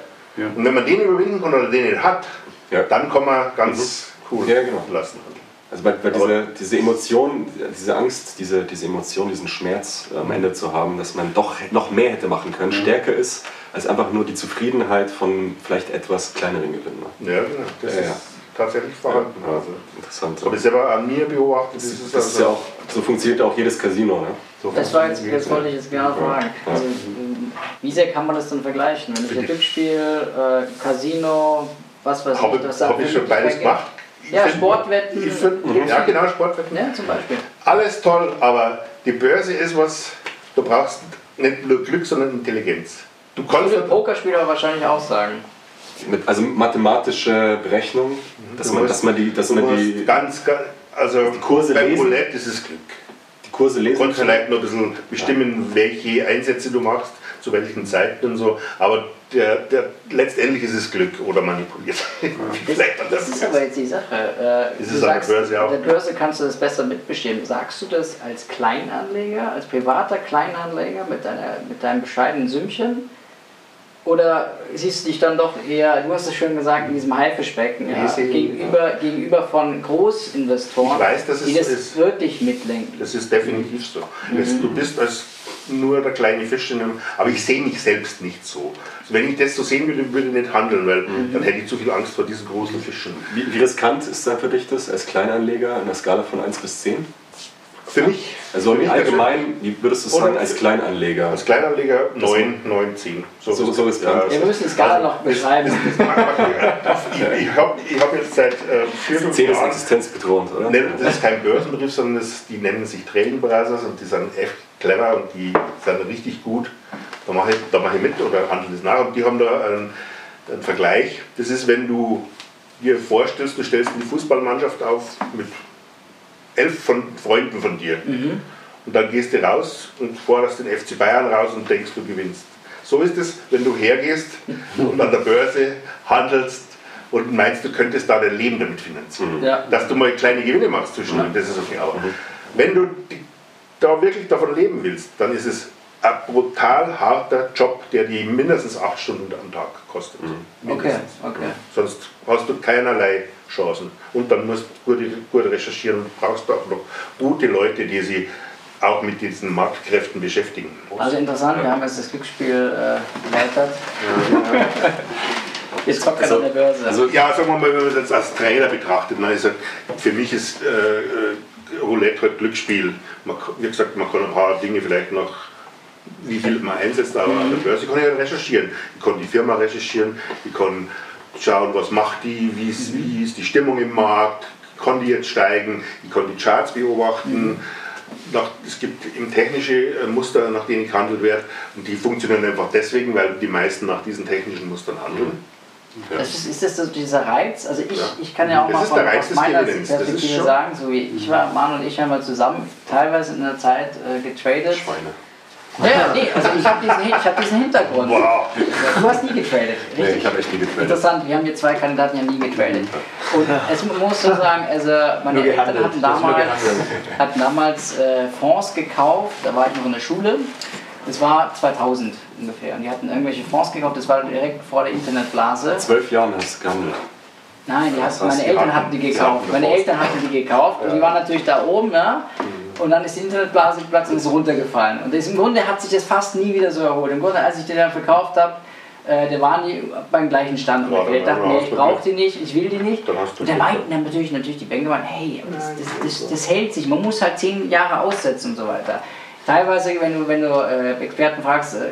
Speaker 5: Und wenn man den überwinden kann oder den hat,
Speaker 2: Ja.
Speaker 5: dann kann man ganz cool
Speaker 2: Ja, genau.
Speaker 5: lassen.
Speaker 2: Also weil, weil diese, diese Emotion, diese Angst, diese, diese Emotion, diesen Schmerz am Ende zu haben, dass man doch noch mehr hätte machen können, stärker ist als einfach nur die Zufriedenheit von vielleicht etwas kleineren Gewinnen.
Speaker 5: Ja, genau. Das
Speaker 2: Ja,
Speaker 5: ist
Speaker 2: ja.
Speaker 5: tatsächlich vorhanden.
Speaker 2: Ja,
Speaker 5: Also.
Speaker 2: interessant.
Speaker 5: Habe ich selber an mir beobachtet.
Speaker 2: Das, das ist ja auch, so funktioniert auch jedes Casino. Ne? So
Speaker 1: Das war jetzt, jetzt wollte ich jetzt genau fragen.
Speaker 2: Ja.
Speaker 1: Also, wie sehr kann man das dann vergleichen? Wenn ich ein Glücksspiel, äh, Casino, was weiß
Speaker 5: Habe
Speaker 1: ich, was da
Speaker 5: hab ich schon beides gemacht.
Speaker 1: Ja, Sportwetten.
Speaker 5: Ich find, ja, genau, Sportwetten.
Speaker 1: Ja, zum Beispiel.
Speaker 5: Alles toll, aber die Börse ist was, du brauchst nicht nur Glück, sondern Intelligenz. Du kannst
Speaker 1: Viele Pokerspieler wahrscheinlich auch sagen.
Speaker 2: Mit, also mathematische Berechnung, dass
Speaker 5: Du
Speaker 2: man,
Speaker 5: musst-
Speaker 2: dass man die, dass
Speaker 5: du
Speaker 2: man
Speaker 5: musst
Speaker 2: die,
Speaker 5: ganz, ganz, also
Speaker 2: Kurse
Speaker 5: beim
Speaker 2: lesen.
Speaker 5: Roulette ist es Glück.
Speaker 2: die Kurse
Speaker 5: Du
Speaker 2: lesen
Speaker 5: kannst
Speaker 2: kann.
Speaker 5: vielleicht noch ein bisschen bestimmen, welche Einsätze du machst, zu welchen Zeiten und so, aber der, der, letztendlich ist es Glück oder manipuliert. vielleicht der
Speaker 1: Das ist aber jetzt die Sache. Äh,
Speaker 5: Ist
Speaker 1: du
Speaker 5: es an der Börse auch?
Speaker 1: der Börse kannst du das besser mitbestimmen. Sagst du das als Kleinanleger, als privater Kleinanleger mit, deiner, mit deinem bescheidenen Sümmchen? Oder siehst du dich dann doch eher, du hast es schön gesagt, in diesem Haifischbecken, ja,
Speaker 5: Ich sehe-
Speaker 1: gegenüber, gegenüber von Großinvestoren,
Speaker 5: Ich weiß, dass es
Speaker 1: die das
Speaker 5: ist.
Speaker 1: wirklich mitlenken?
Speaker 5: Das ist definitiv so.
Speaker 1: Mhm.
Speaker 5: Es, du bist als nur der kleine Fisch in einem, aber ich sehe mich selbst nicht so. Also wenn ich das so sehen würde, würde ich nicht handeln, weil
Speaker 1: Mhm.
Speaker 5: dann hätte ich zu viel Angst vor diesen großen Fischen.
Speaker 2: Wie, wie riskant ist dann für dich das als Kleinanleger an der Skala von 1 bis 10?
Speaker 5: Für mich,
Speaker 2: Also
Speaker 5: für
Speaker 2: im
Speaker 5: mich
Speaker 2: Allgemeinen, wie würdest du es sagen als Kleinanleger?
Speaker 5: als Kleinanleger 9, 9, 10.
Speaker 2: So- so riskant.
Speaker 1: Ja, wir müssen die Skala noch beschreiben.
Speaker 5: ich ich habe ich hab jetzt seit äh, vier, fünf
Speaker 2: 10 ist
Speaker 5: Jahren
Speaker 2: existenzbedrohend, oder?
Speaker 5: Ne, Das ist kein Börsenbrief, sondern das, die nennen sich Trading Brothers und die sind echt clever und die sind richtig gut. Da mache ich, da mache ich mit oder handle das nach und die haben da einen, einen Vergleich. Das ist, wenn du dir vorstellst, du stellst eine Fußballmannschaft auf mit elf von Freunden von dir. Und dann gehst du raus und forderst den FC Bayern raus und denkst, du gewinnst. So ist es, wenn du hergehst und an der Börse handelst und meinst, du könntest da dein Leben damit finanzieren.
Speaker 1: Ja.
Speaker 5: Dass du mal kleine Gewinne machst zwischendurch, das ist okay. Aber wenn du da wirklich davon leben willst, dann ist es ein brutal harter Job, der die mindestens acht Stunden am Tag kostet.
Speaker 1: Okay,
Speaker 5: Mindestens.
Speaker 1: okay.
Speaker 5: Sonst hast du keinerlei Chancen. Und dann musst du gut, gut recherchieren und brauchst auch noch gute Leute, die sich auch mit diesen Marktkräften beschäftigen.
Speaker 1: Also interessant, wir haben jetzt das Glücksspiel äh, erweitert. Jetzt zockt er
Speaker 2: Also-
Speaker 1: an der Börse.
Speaker 2: also-
Speaker 5: Ja, sagen wir mal, wenn man das jetzt als Trainer betrachtet, dann ist halt, für mich ist äh, äh, Roulette halt Glücksspiel. Man, kann- wie gesagt, man kann ein paar Dinge vielleicht noch, wie viel man einsetzt, aber an der Börse kann ich recherchieren. Ich kann die Firma recherchieren, ich kann schauen, was macht die, wie ist, wie ist die Stimmung im Markt, kann die jetzt steigen, ich kann die Charts beobachten. Nach, es gibt eben technische äh, Muster, nach denen gehandelt wird und die funktionieren einfach deswegen, weil die meisten nach diesen technischen Mustern handeln.
Speaker 1: Das ist, ist das so dieser Reiz? Also ich,
Speaker 5: Ja.
Speaker 1: ich kann ja auch
Speaker 5: Das
Speaker 1: mal von,
Speaker 5: Reiz
Speaker 1: aus meiner Perspektive sagen, so wie ich war, Manu und ich haben mal zusammen teilweise in der Zeit äh, getradet.
Speaker 2: Schweine.
Speaker 1: Ja, ja, nee, also ich habe diesen, ich hab diesen Hintergrund.
Speaker 5: Wow!
Speaker 1: Du hast nie getradet,
Speaker 2: Nee,
Speaker 1: richtig?
Speaker 2: ich habe echt nie getradet.
Speaker 1: Interessant, wir haben hier zwei Kandidaten, die haben nie getradet. Und es muss so sagen, also meine
Speaker 4: Nur
Speaker 1: Eltern hatten damals, hatten damals äh, Fonds gekauft, da war ich noch in der Schule. Das war 2000 ungefähr. Und die hatten irgendwelche Fonds gekauft, das war direkt vor der Internetblase.
Speaker 2: Zwölf Jahren hast du gehandelt.
Speaker 1: Nein, die
Speaker 2: heißt,
Speaker 1: meine
Speaker 2: die
Speaker 1: Eltern
Speaker 2: hatten-
Speaker 1: die
Speaker 2: die
Speaker 1: gekauft. Meine. Eltern hatten die gekauft und die waren natürlich da oben, ja. und dann ist die Internetblase geplatzt und ist runtergefallen. Und das, im Grunde hat sich das fast nie wieder so erholt. Im Grunde, als ich den dann verkauft habe, äh, der waren die beim gleichen Stand.
Speaker 5: Ja,
Speaker 1: Und ich dachte mir,
Speaker 5: hast
Speaker 1: ich brauche die nicht, ich will die nicht.
Speaker 5: Dann hast
Speaker 1: Und dann meinten dann natürlich, natürlich die Banker, waren, hey, das, das, das, das hält sich, man muss halt zehn Jahre aussetzen und so weiter. Teilweise, wenn du, wenn du äh, Experten fragst, äh,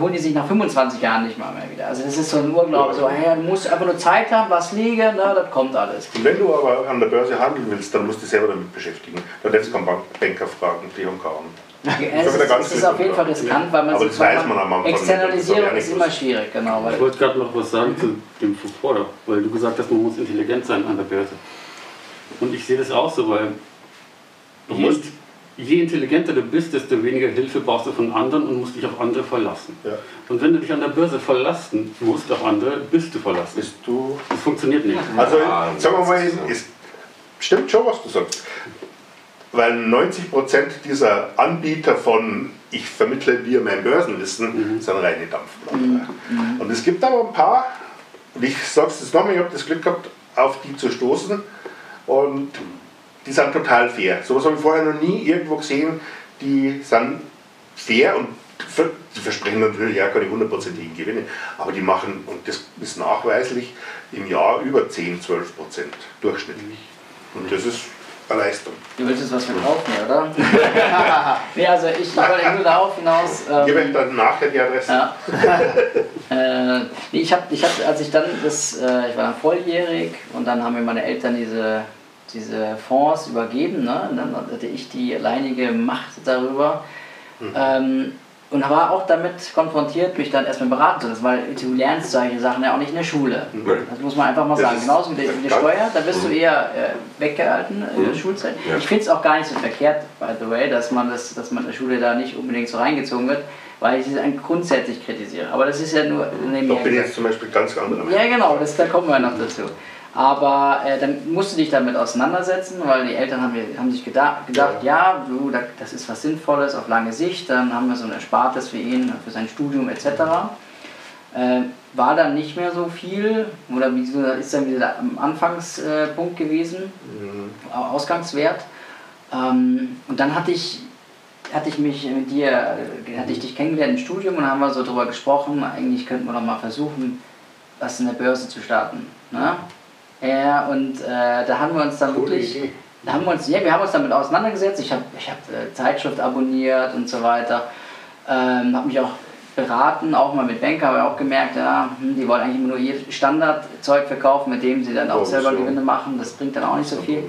Speaker 1: holen die sich nach 25 Jahren nicht mal mehr wieder. Also das ist so ein Urglaube, so, hey, du musst einfach nur Zeit haben, was liegen, na, das kommt alles.
Speaker 5: Und wenn du aber an der Börse handeln willst, dann musst du dich selber damit beschäftigen. Dann lässt du keinen Bank- Banker fragen, die haben keinen.
Speaker 1: Es
Speaker 5: wieder
Speaker 1: ist, es ist auf jeden Fall riskant, weil man
Speaker 5: Aber das weiß man am Anfang
Speaker 1: Externalisierung ist immer schwierig, genau.
Speaker 3: Ich wollte gerade noch was sagen zu dem vorher, weil du gesagt hast, man muss intelligent sein an der Börse. Und ich sehe das auch so, weil
Speaker 5: Du musst-
Speaker 3: je intelligenter du bist, desto weniger Hilfe brauchst du von anderen und musst dich auf andere verlassen.
Speaker 5: Ja.
Speaker 3: Und wenn du dich an der Börse verlassen musst auf andere, bist du verlassen.
Speaker 5: Bist du.
Speaker 3: Das funktioniert nicht.
Speaker 5: Also, sagen wir mal, es stimmt schon, was du sagst. Weil 90% dieser Anbieter von ich vermittle dir mein Börsenwissen sind reine Dampfplauderei. Und es gibt aber ein paar, und ich sage es jetzt nochmal, ich habe das Glück gehabt, auf die zu stoßen und die sind total fair. Sowas habe ich vorher noch nie irgendwo gesehen. Die sind fair und die versprechen natürlich ja keine hundertprozentigen Gewinne, aber die machen, und das ist nachweislich, im Jahr über 10, 12 Prozent durchschnittlich. Und das ist eine Leistung.
Speaker 1: du willst jetzt was verkaufen, oder? nee, also ich, wollte nur darauf hinaus. Ähm,
Speaker 5: euch dann nachher die Adresse.
Speaker 1: ja. äh, nee, ich habe, ich hab, als ich dann das, äh, ich war dann volljährig und dann haben mir meine Eltern diese, diese Fonds übergeben, ne? Dann hatte ich die alleinige Macht darüber. Ähm, und war auch damit konfrontiert, mich dann erstmal beraten zu lassen, weil du lernst solche Sachen ja auch nicht in der Schule. Das muss man einfach mal sagen. Genauso mit der, mit der Steuer, da wirst du eher äh, weggehalten in der Schulzeit.
Speaker 2: Ja.
Speaker 1: Ich finde es auch gar nicht so verkehrt, by the way, dass man, das, dass man in der Schule da nicht unbedingt so reingezogen wird, weil ich es grundsätzlich kritisiere. Aber das ist ja nur
Speaker 5: Da
Speaker 1: nebenher
Speaker 5: bin ich jetzt zum Beispiel ganz anderer Meinung.
Speaker 1: Ja, genau, das, da kommen wir noch dazu. Aber äh, dann musst du dich damit auseinandersetzen, weil die Eltern haben, haben sich geda gedacht, ja, du, da, das ist was Sinnvolles auf lange Sicht, dann haben wir so ein Erspartes für ihn, für sein Studium etc. Äh, war dann nicht mehr so viel, oder ist dann wieder am Anfangspunkt gewesen, Au- Ausgangswert. Ähm, und dann hatte ich, hatte ich mich mit dir, äh, hatte ich dich kennengelernt im Studium und haben wir so drüber gesprochen, eigentlich könnten wir doch mal versuchen, was in der Börse zu starten. Ne? Ja, und äh, da haben wir uns dann
Speaker 5: Coole
Speaker 1: wirklich,
Speaker 5: Idee.
Speaker 1: da haben wir uns, ja, wir haben uns damit auseinandergesetzt. Ich habe ich hab, äh, Zeitschrift abonniert und so weiter. Ähm, habe mich auch beraten, auch mal mit Banker, aber auch gemerkt, ja, hm, die wollen eigentlich immer nur ihr Standardzeug verkaufen, mit dem sie dann auch selber. Gewinne machen. Das bringt dann auch nicht so viel.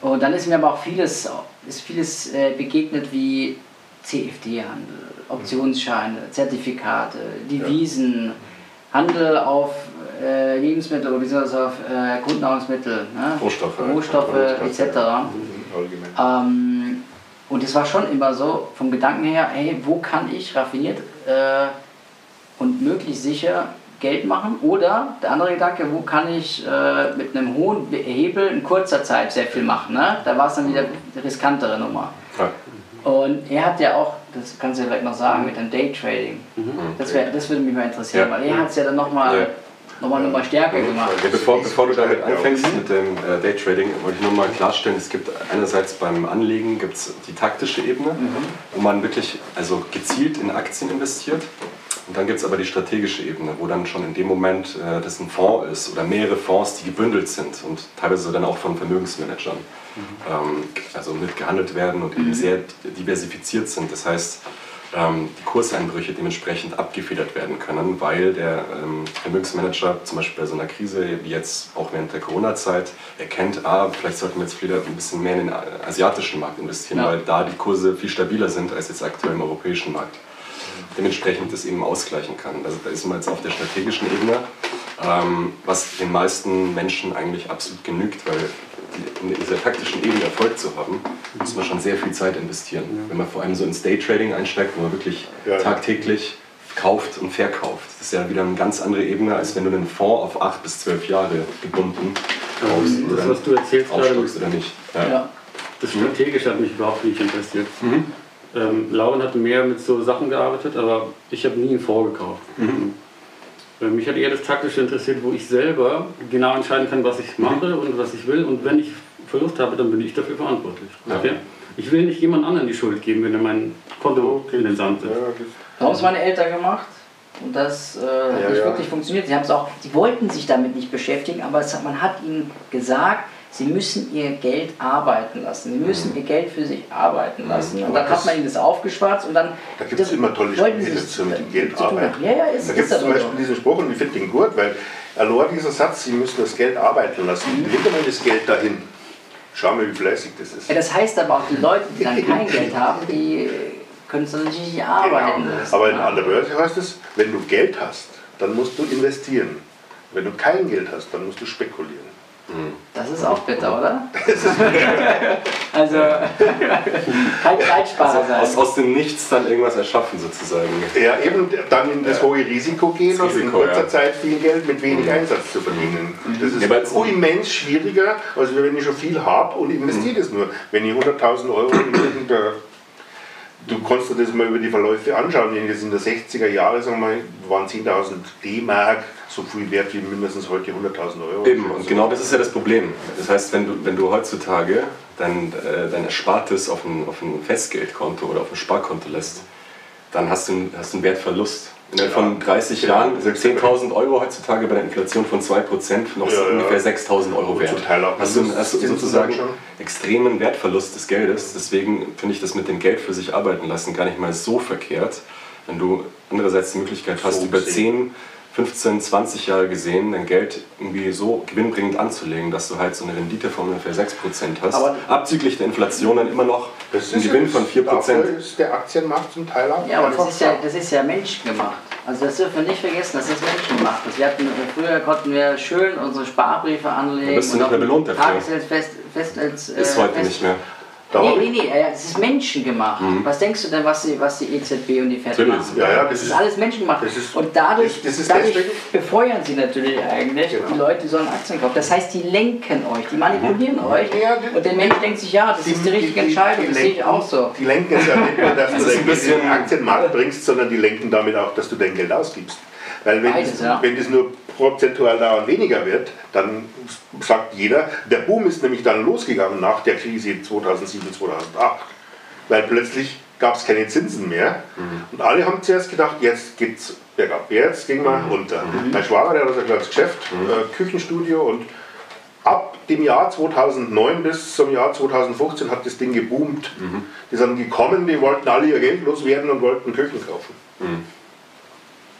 Speaker 1: Und dann ist mir aber auch vieles, ist vieles äh, begegnet wie CFD-Handel, Optionsscheine, Zertifikate, Devisen, Handel auf äh, Lebensmittel oder beziehungsweise auf äh, Grundnahrungsmittel, ne?
Speaker 2: Rohstoffe.
Speaker 1: Rohstoffe etc. Ähm, und es war schon immer so, vom Gedanken her, hey, wo kann ich raffiniert äh, und möglichst sicher Geld machen? Oder der andere Gedanke, wo kann ich äh, mit einem hohen Hebel in kurzer Zeit sehr viel machen? Ne? Da war es dann wieder eine riskantere Nummer.
Speaker 2: Ja.
Speaker 1: Und er hat ja auch, das kannst du ja vielleicht noch sagen, mit dem Daytrading. Das, wär, das würde mich mal interessieren,
Speaker 2: Ja.
Speaker 1: weil er hat es ja dann nochmal
Speaker 2: Ja.
Speaker 1: Noch mal, noch mal stärker gemacht.
Speaker 2: Ja, bevor, bevor du damit anfängst mit dem äh, Daytrading, wollte ich nur mal klarstellen, es gibt einerseits beim Anlegen gibt's die taktische Ebene, wo man wirklich also gezielt in Aktien investiert. Und dann gibt es aber die strategische Ebene, wo dann schon in dem Moment äh, das ein Fonds ist oder mehrere Fonds, die gebündelt sind und teilweise dann auch von Vermögensmanagern ähm, also mitgehandelt werden und eben sehr diversifiziert sind. Das heißt, ähm, die Kurseinbrüche dementsprechend abgefedert werden können, weil der ähm, Vermögensmanager zum Beispiel bei so einer Krise wie jetzt auch während der Corona-Zeit erkennt, ah, vielleicht sollten wir jetzt wieder ein bisschen mehr in den asiatischen Markt investieren,
Speaker 1: Ja.
Speaker 2: weil da die Kurse viel stabiler sind als jetzt aktuell im europäischen Markt. Dementsprechend das eben ausgleichen kann. Also da ist man jetzt auf der strategischen Ebene, ähm, was den meisten Menschen eigentlich absolut genügt, weil in dieser taktischen Ebene Erfolg zu haben, muss man schon sehr viel Zeit investieren. Wenn man vor allem so ins Daytrading einsteigt, wo man wirklich
Speaker 5: Ja.
Speaker 2: tagtäglich kauft und verkauft. Das ist ja wieder eine ganz andere Ebene, als wenn du einen Fonds auf acht bis zwölf Jahre gebunden kaufst und
Speaker 3: Das,
Speaker 2: dann
Speaker 3: was du erzählst gerade,
Speaker 2: oder nicht. Ja.
Speaker 1: Ja.
Speaker 3: das Strategische hat mich überhaupt nicht interessiert. Ähm, Lauren hat mehr mit so Sachen gearbeitet, aber ich habe nie einen Fonds gekauft. Äh, Mich hat eher das Taktische interessiert, wo ich selber genau entscheiden kann, was ich mache und was ich will. Und wenn ich Verlust habe, dann bin ich dafür verantwortlich.
Speaker 2: Ja.
Speaker 3: Okay? Ich will nicht jemand anderen die Schuld geben, wenn er mein Konto in den Sand setzt.
Speaker 5: Ja,
Speaker 1: haben es meine Eltern gemacht und das äh, hat
Speaker 5: Ja,
Speaker 1: nicht
Speaker 5: ja.
Speaker 1: wirklich funktioniert. Sie haben es auch, sie wollten sich damit nicht beschäftigen, aber hat- man hat ihnen gesagt, sie müssen ihr Geld arbeiten lassen. Sie müssen ihr Geld für sich arbeiten lassen. Und
Speaker 5: Aber
Speaker 1: dann
Speaker 5: das-
Speaker 1: hat man ihnen das aufgeschwatzt und dann.
Speaker 5: Da gibt es immer tolle Sprüche dazu mit dem
Speaker 1: zu
Speaker 5: Geld arbeiten.
Speaker 1: Ja, ja, ist,
Speaker 5: Da gibt es zum Beispiel
Speaker 1: so.
Speaker 5: diesen Spruch und ich finde den gut, weil allein dieser Satz, Sie müssen das Geld arbeiten lassen. Leg mal das Geld dahin. Schau mal, wie fleißig das ist.
Speaker 1: Ja, das heißt aber auch, die Leute, die dann kein Geld haben, die können dann natürlich nicht arbeiten
Speaker 5: Genau.
Speaker 1: lassen.
Speaker 5: Aber in, an der Börse heißt es, wenn du Geld hast, dann musst du investieren. Wenn du kein Geld hast, dann musst du spekulieren.
Speaker 1: Das ist auch bitter, oder? also, kein Zeitsparer sein.
Speaker 2: Aus, aus dem Nichts dann irgendwas erschaffen sozusagen.
Speaker 5: Ja, eben dann in das hohe Risiko gehen und in kurzer
Speaker 2: ja.
Speaker 5: Zeit viel Geld mit wenig Einsatz zu verdienen. Das ist
Speaker 2: Ja,
Speaker 5: immens schwieriger, als wenn ich schon viel habe und investiere das nur. Wenn ich 100.000 Euro in irgendeiner Du kannst dir das mal über die Verläufe anschauen. In den 60er Jahren, sagen wir mal, waren 10.000 D-Mark so viel wert wie mindestens heute 100.000 Euro.
Speaker 2: Eben, und genau das ist ja das Problem. Das heißt, wenn du, wenn du heutzutage dein, äh, dein Erspartes auf ein, auf ein Festgeldkonto oder auf ein Sparkonto lässt, dann hast du, einen- hast du einen Wertverlust. Innerhalb von 30
Speaker 5: Ja.
Speaker 2: Jahren sind 10.000 Euro heutzutage bei der Inflation von 2% noch so
Speaker 5: Ja, ja.
Speaker 2: ungefähr 6.000 Euro wert. du
Speaker 5: Zinsen
Speaker 2: sozusagen extremen Wertverlust des Geldes. Deswegen finde ich das mit dem Geld für sich arbeiten lassen gar nicht mal so verkehrt. Wenn du andererseits die Möglichkeit hast,
Speaker 5: So
Speaker 2: über
Speaker 5: gesehen.
Speaker 2: 10, 15, 20 Jahre gesehen, dein Geld irgendwie so gewinnbringend anzulegen, dass du halt so eine Rendite von ungefähr 6% hast.
Speaker 1: Aber-
Speaker 2: abzüglich der Inflation dann immer noch
Speaker 5: Das
Speaker 2: einen
Speaker 5: ist
Speaker 2: Gewinn von 4%.
Speaker 5: Dafür ist der Aktienmarkt zum Teil auch
Speaker 1: Ja, aber das ist ja,
Speaker 5: da.
Speaker 1: das ist ja menschengemacht. Also das dürfen wir nicht vergessen, das ist menschengemacht. Wir hatten, früher konnten wir schön unsere Sparbriefe anlegen.
Speaker 2: Da bist du
Speaker 1: und
Speaker 2: nicht mehr belohnt dafür.
Speaker 1: Tagesgeld fest, fest als,
Speaker 2: Ist
Speaker 1: äh,
Speaker 2: heute
Speaker 1: fest,
Speaker 2: nicht mehr.
Speaker 5: Da
Speaker 1: Nee, nee, nee, äh, es ist menschengemacht. Was denkst du denn, was die, was die EZB und die FED
Speaker 2: Natürlich.
Speaker 1: machen?
Speaker 5: Ja, ja,
Speaker 1: das,
Speaker 5: das
Speaker 1: ist
Speaker 5: ist-
Speaker 1: alles menschengemacht.
Speaker 5: ist-
Speaker 1: und dadurch,
Speaker 5: das- das
Speaker 1: dadurch befeuern sie natürlich eigentlich
Speaker 5: Genau.
Speaker 1: die Leute, die sollen Aktien kaufen. Das heißt, die lenken euch, die manipulieren euch.
Speaker 5: Ja, die-
Speaker 1: und der Mensch denkt sich, ja, das ist die richtige Entscheidung, das sehe ich
Speaker 5: lenken-
Speaker 1: auch so.
Speaker 5: Die lenken es ja nicht nur, dass du dein
Speaker 2: ein
Speaker 5: Geld in den Aktienmarkt bringst, sondern die lenken damit auch, dass du dein Geld ausgibst. Weil wenn,
Speaker 1: Beides,
Speaker 5: das,
Speaker 1: ja.
Speaker 5: wenn das nur prozentual dauernd weniger wird, dann sagt jeder, der Boom ist nämlich dann losgegangen nach der Krise 2007, 2008. Weil plötzlich gab es keine Zinsen mehr. Und alle haben zuerst gedacht, jetzt geht's bergab, jetzt gehen wir runter. Mein Schwager, der hat ein kleines Geschäft, äh, Küchenstudio und ab dem Jahr 2009 bis zum Jahr 2015 hat das Ding geboomt. Die sind gekommen, die wollten alle ihr Geld loswerden und wollten Küchen kaufen.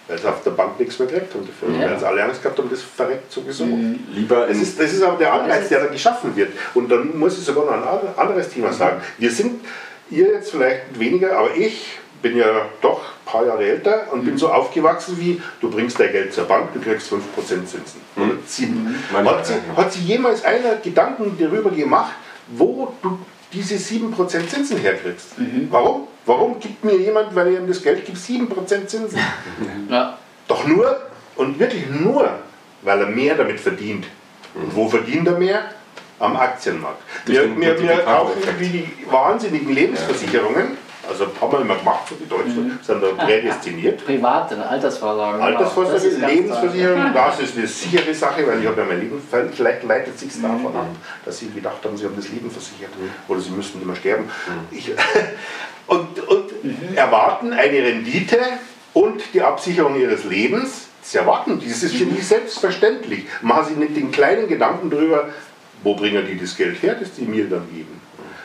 Speaker 5: Weil sie auf der Bank nichts mehr gekriegt haben dafür.
Speaker 1: Ja.
Speaker 5: Weil sie alle Angst gehabt haben, das verreckt sowieso.
Speaker 2: Lieber
Speaker 5: Das ist, das ist aber der Anreiz, der da geschaffen wird. Und dann muss ich sogar noch ein anderes Thema sagen. Wir sind, ihr jetzt vielleicht weniger, aber ich bin ja doch ein paar Jahre älter und bin so aufgewachsen wie, du bringst dein Geld zur Bank, du kriegst 5% Zinsen. Oder 7.
Speaker 2: Manchmal,
Speaker 5: Hat, sie, hat sie jemals einer Gedanken darüber gemacht, wo du diese 7% Zinsen herkriegst? Warum? Warum gibt mir jemand, weil er ihm das Geld gibt, 7% Zinsen?
Speaker 1: Ja.
Speaker 5: Doch nur und wirklich nur, weil er mehr damit verdient. Und wo verdient er mehr? Am Aktienmarkt. Wir, wir, wir kaufen wie die wahnsinnigen Lebensversicherungen, also haben wir immer gemacht für die Deutschen, sind da prädestiniert.
Speaker 1: Private, Altersvorsorge. genau. Das
Speaker 5: Altersvorsorge, Lebensversicherung, das ist eine sichere Sache, weil ich habe ja mein Leben, vielleicht leitet sich
Speaker 1: Mhm.
Speaker 5: davon ab, dass sie gedacht haben, sie haben das Leben versichert oder sie müssten immer sterben. Ich, und und
Speaker 1: Mhm.
Speaker 5: erwarten eine Rendite und die Absicherung ihres Lebens. Sie erwarten, das ist für
Speaker 1: Mhm.
Speaker 5: die selbstverständlich. Machen sie nicht den kleinen Gedanken darüber, wo bringen die das Geld her, das die mir dann geben.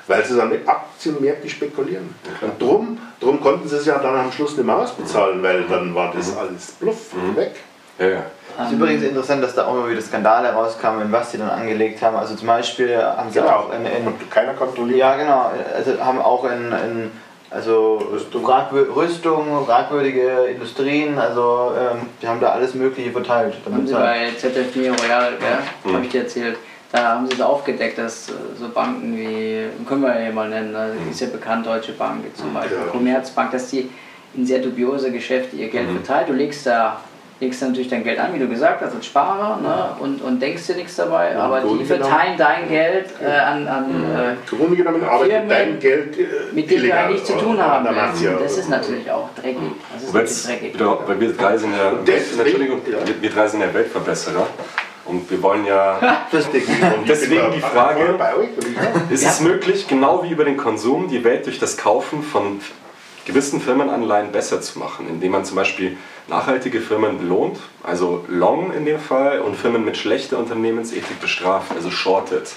Speaker 5: Weil sie dann mit Aktienmärkte spekulieren. Und drum, drum konnten sie es ja dann am Schluss nicht mehr ausbezahlen, weil dann war das alles Bluff weg.
Speaker 2: ja, ja.
Speaker 4: Es ist übrigens interessant, dass da auch immer wieder Skandale rauskamen, in was sie dann angelegt haben. Also zum Beispiel haben sie auch in, in
Speaker 5: Und keiner kontrolliert.
Speaker 4: ja genau, also haben auch in, in also
Speaker 5: Rüstung.
Speaker 4: Fragwür Rüstung, fragwürdige Industrien, also ähm, die haben da alles Mögliche verteilt.
Speaker 1: Haben
Speaker 4: Damit
Speaker 1: sie bei ZF4 Royal, gell? habe ich dir erzählt, da haben sie es aufgedeckt, dass äh, so Banken wie, können wir ja mal nennen, also ist ja bekannt, Deutsche Bank zum Beispiel,
Speaker 5: Ja.
Speaker 1: Commerzbank, dass die in sehr dubiose Geschäfte ihr Geld verteilt. Du legst da, legst da natürlich dein Geld an, wie du gesagt hast, als Sparer ne? und, und denkst dir nichts dabei,
Speaker 5: Ja,
Speaker 1: aber die verteilen dein Geld äh, an, an äh,
Speaker 5: Im Grunde genommen arbeitet
Speaker 1: Firmen,
Speaker 5: dein Geld äh,
Speaker 1: mit denen wir eigentlich zu tun haben. Das ist natürlich auch dreckig. Das ist natürlich dreckig.
Speaker 2: wieder, weil wir drei sind ja, Entschuldigung,
Speaker 5: ja.
Speaker 2: wir, drei sind ja Weltverbesserer. Und wir wollen ja. Und deswegen die Frage? Ist es möglich, genau wie über den Konsum, die Welt durch das Kaufen von gewissen Firmenanleihen besser zu machen, indem man zum Beispiel nachhaltige Firmen belohnt, also long in dem Fall, und Firmen mit schlechter Unternehmensethik bestraft, also shortet.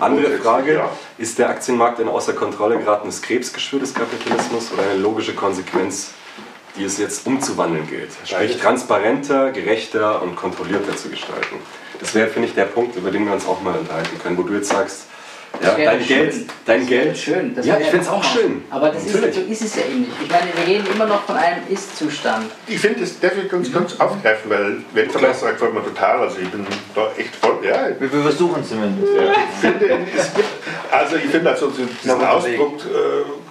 Speaker 2: Andere Frage, ist der Aktienmarkt ein außer Kontrolle geratenes Krebsgeschwür des Kapitalismus oder eine logische Konsequenz, die es jetzt umzuwandeln gilt? Sprich, transparenter, gerechter und kontrollierter zu gestalten. Das wäre, finde ich, der Punkt, über den wir uns auch mal unterhalten können, wo du jetzt sagst, ja, dein
Speaker 1: schön.
Speaker 2: Geld, dein
Speaker 1: Das
Speaker 2: Geld.
Speaker 1: schön. Das
Speaker 2: ja, ich finde es auch schön.
Speaker 1: Aber das ist, so ist es ja eben nicht. Ich meine, wir reden immer noch von einem Ist-Zustand.
Speaker 5: Ich finde, das darf ich ganz kurz aufgreifen, weil Weltverbesserer gefällt mir total. Also ich bin da echt voll. Ja, ich
Speaker 4: Wir, wir versuchen es zumindest.
Speaker 5: finde, es gibt, also ich finde also diesen. Ausdruck, äh,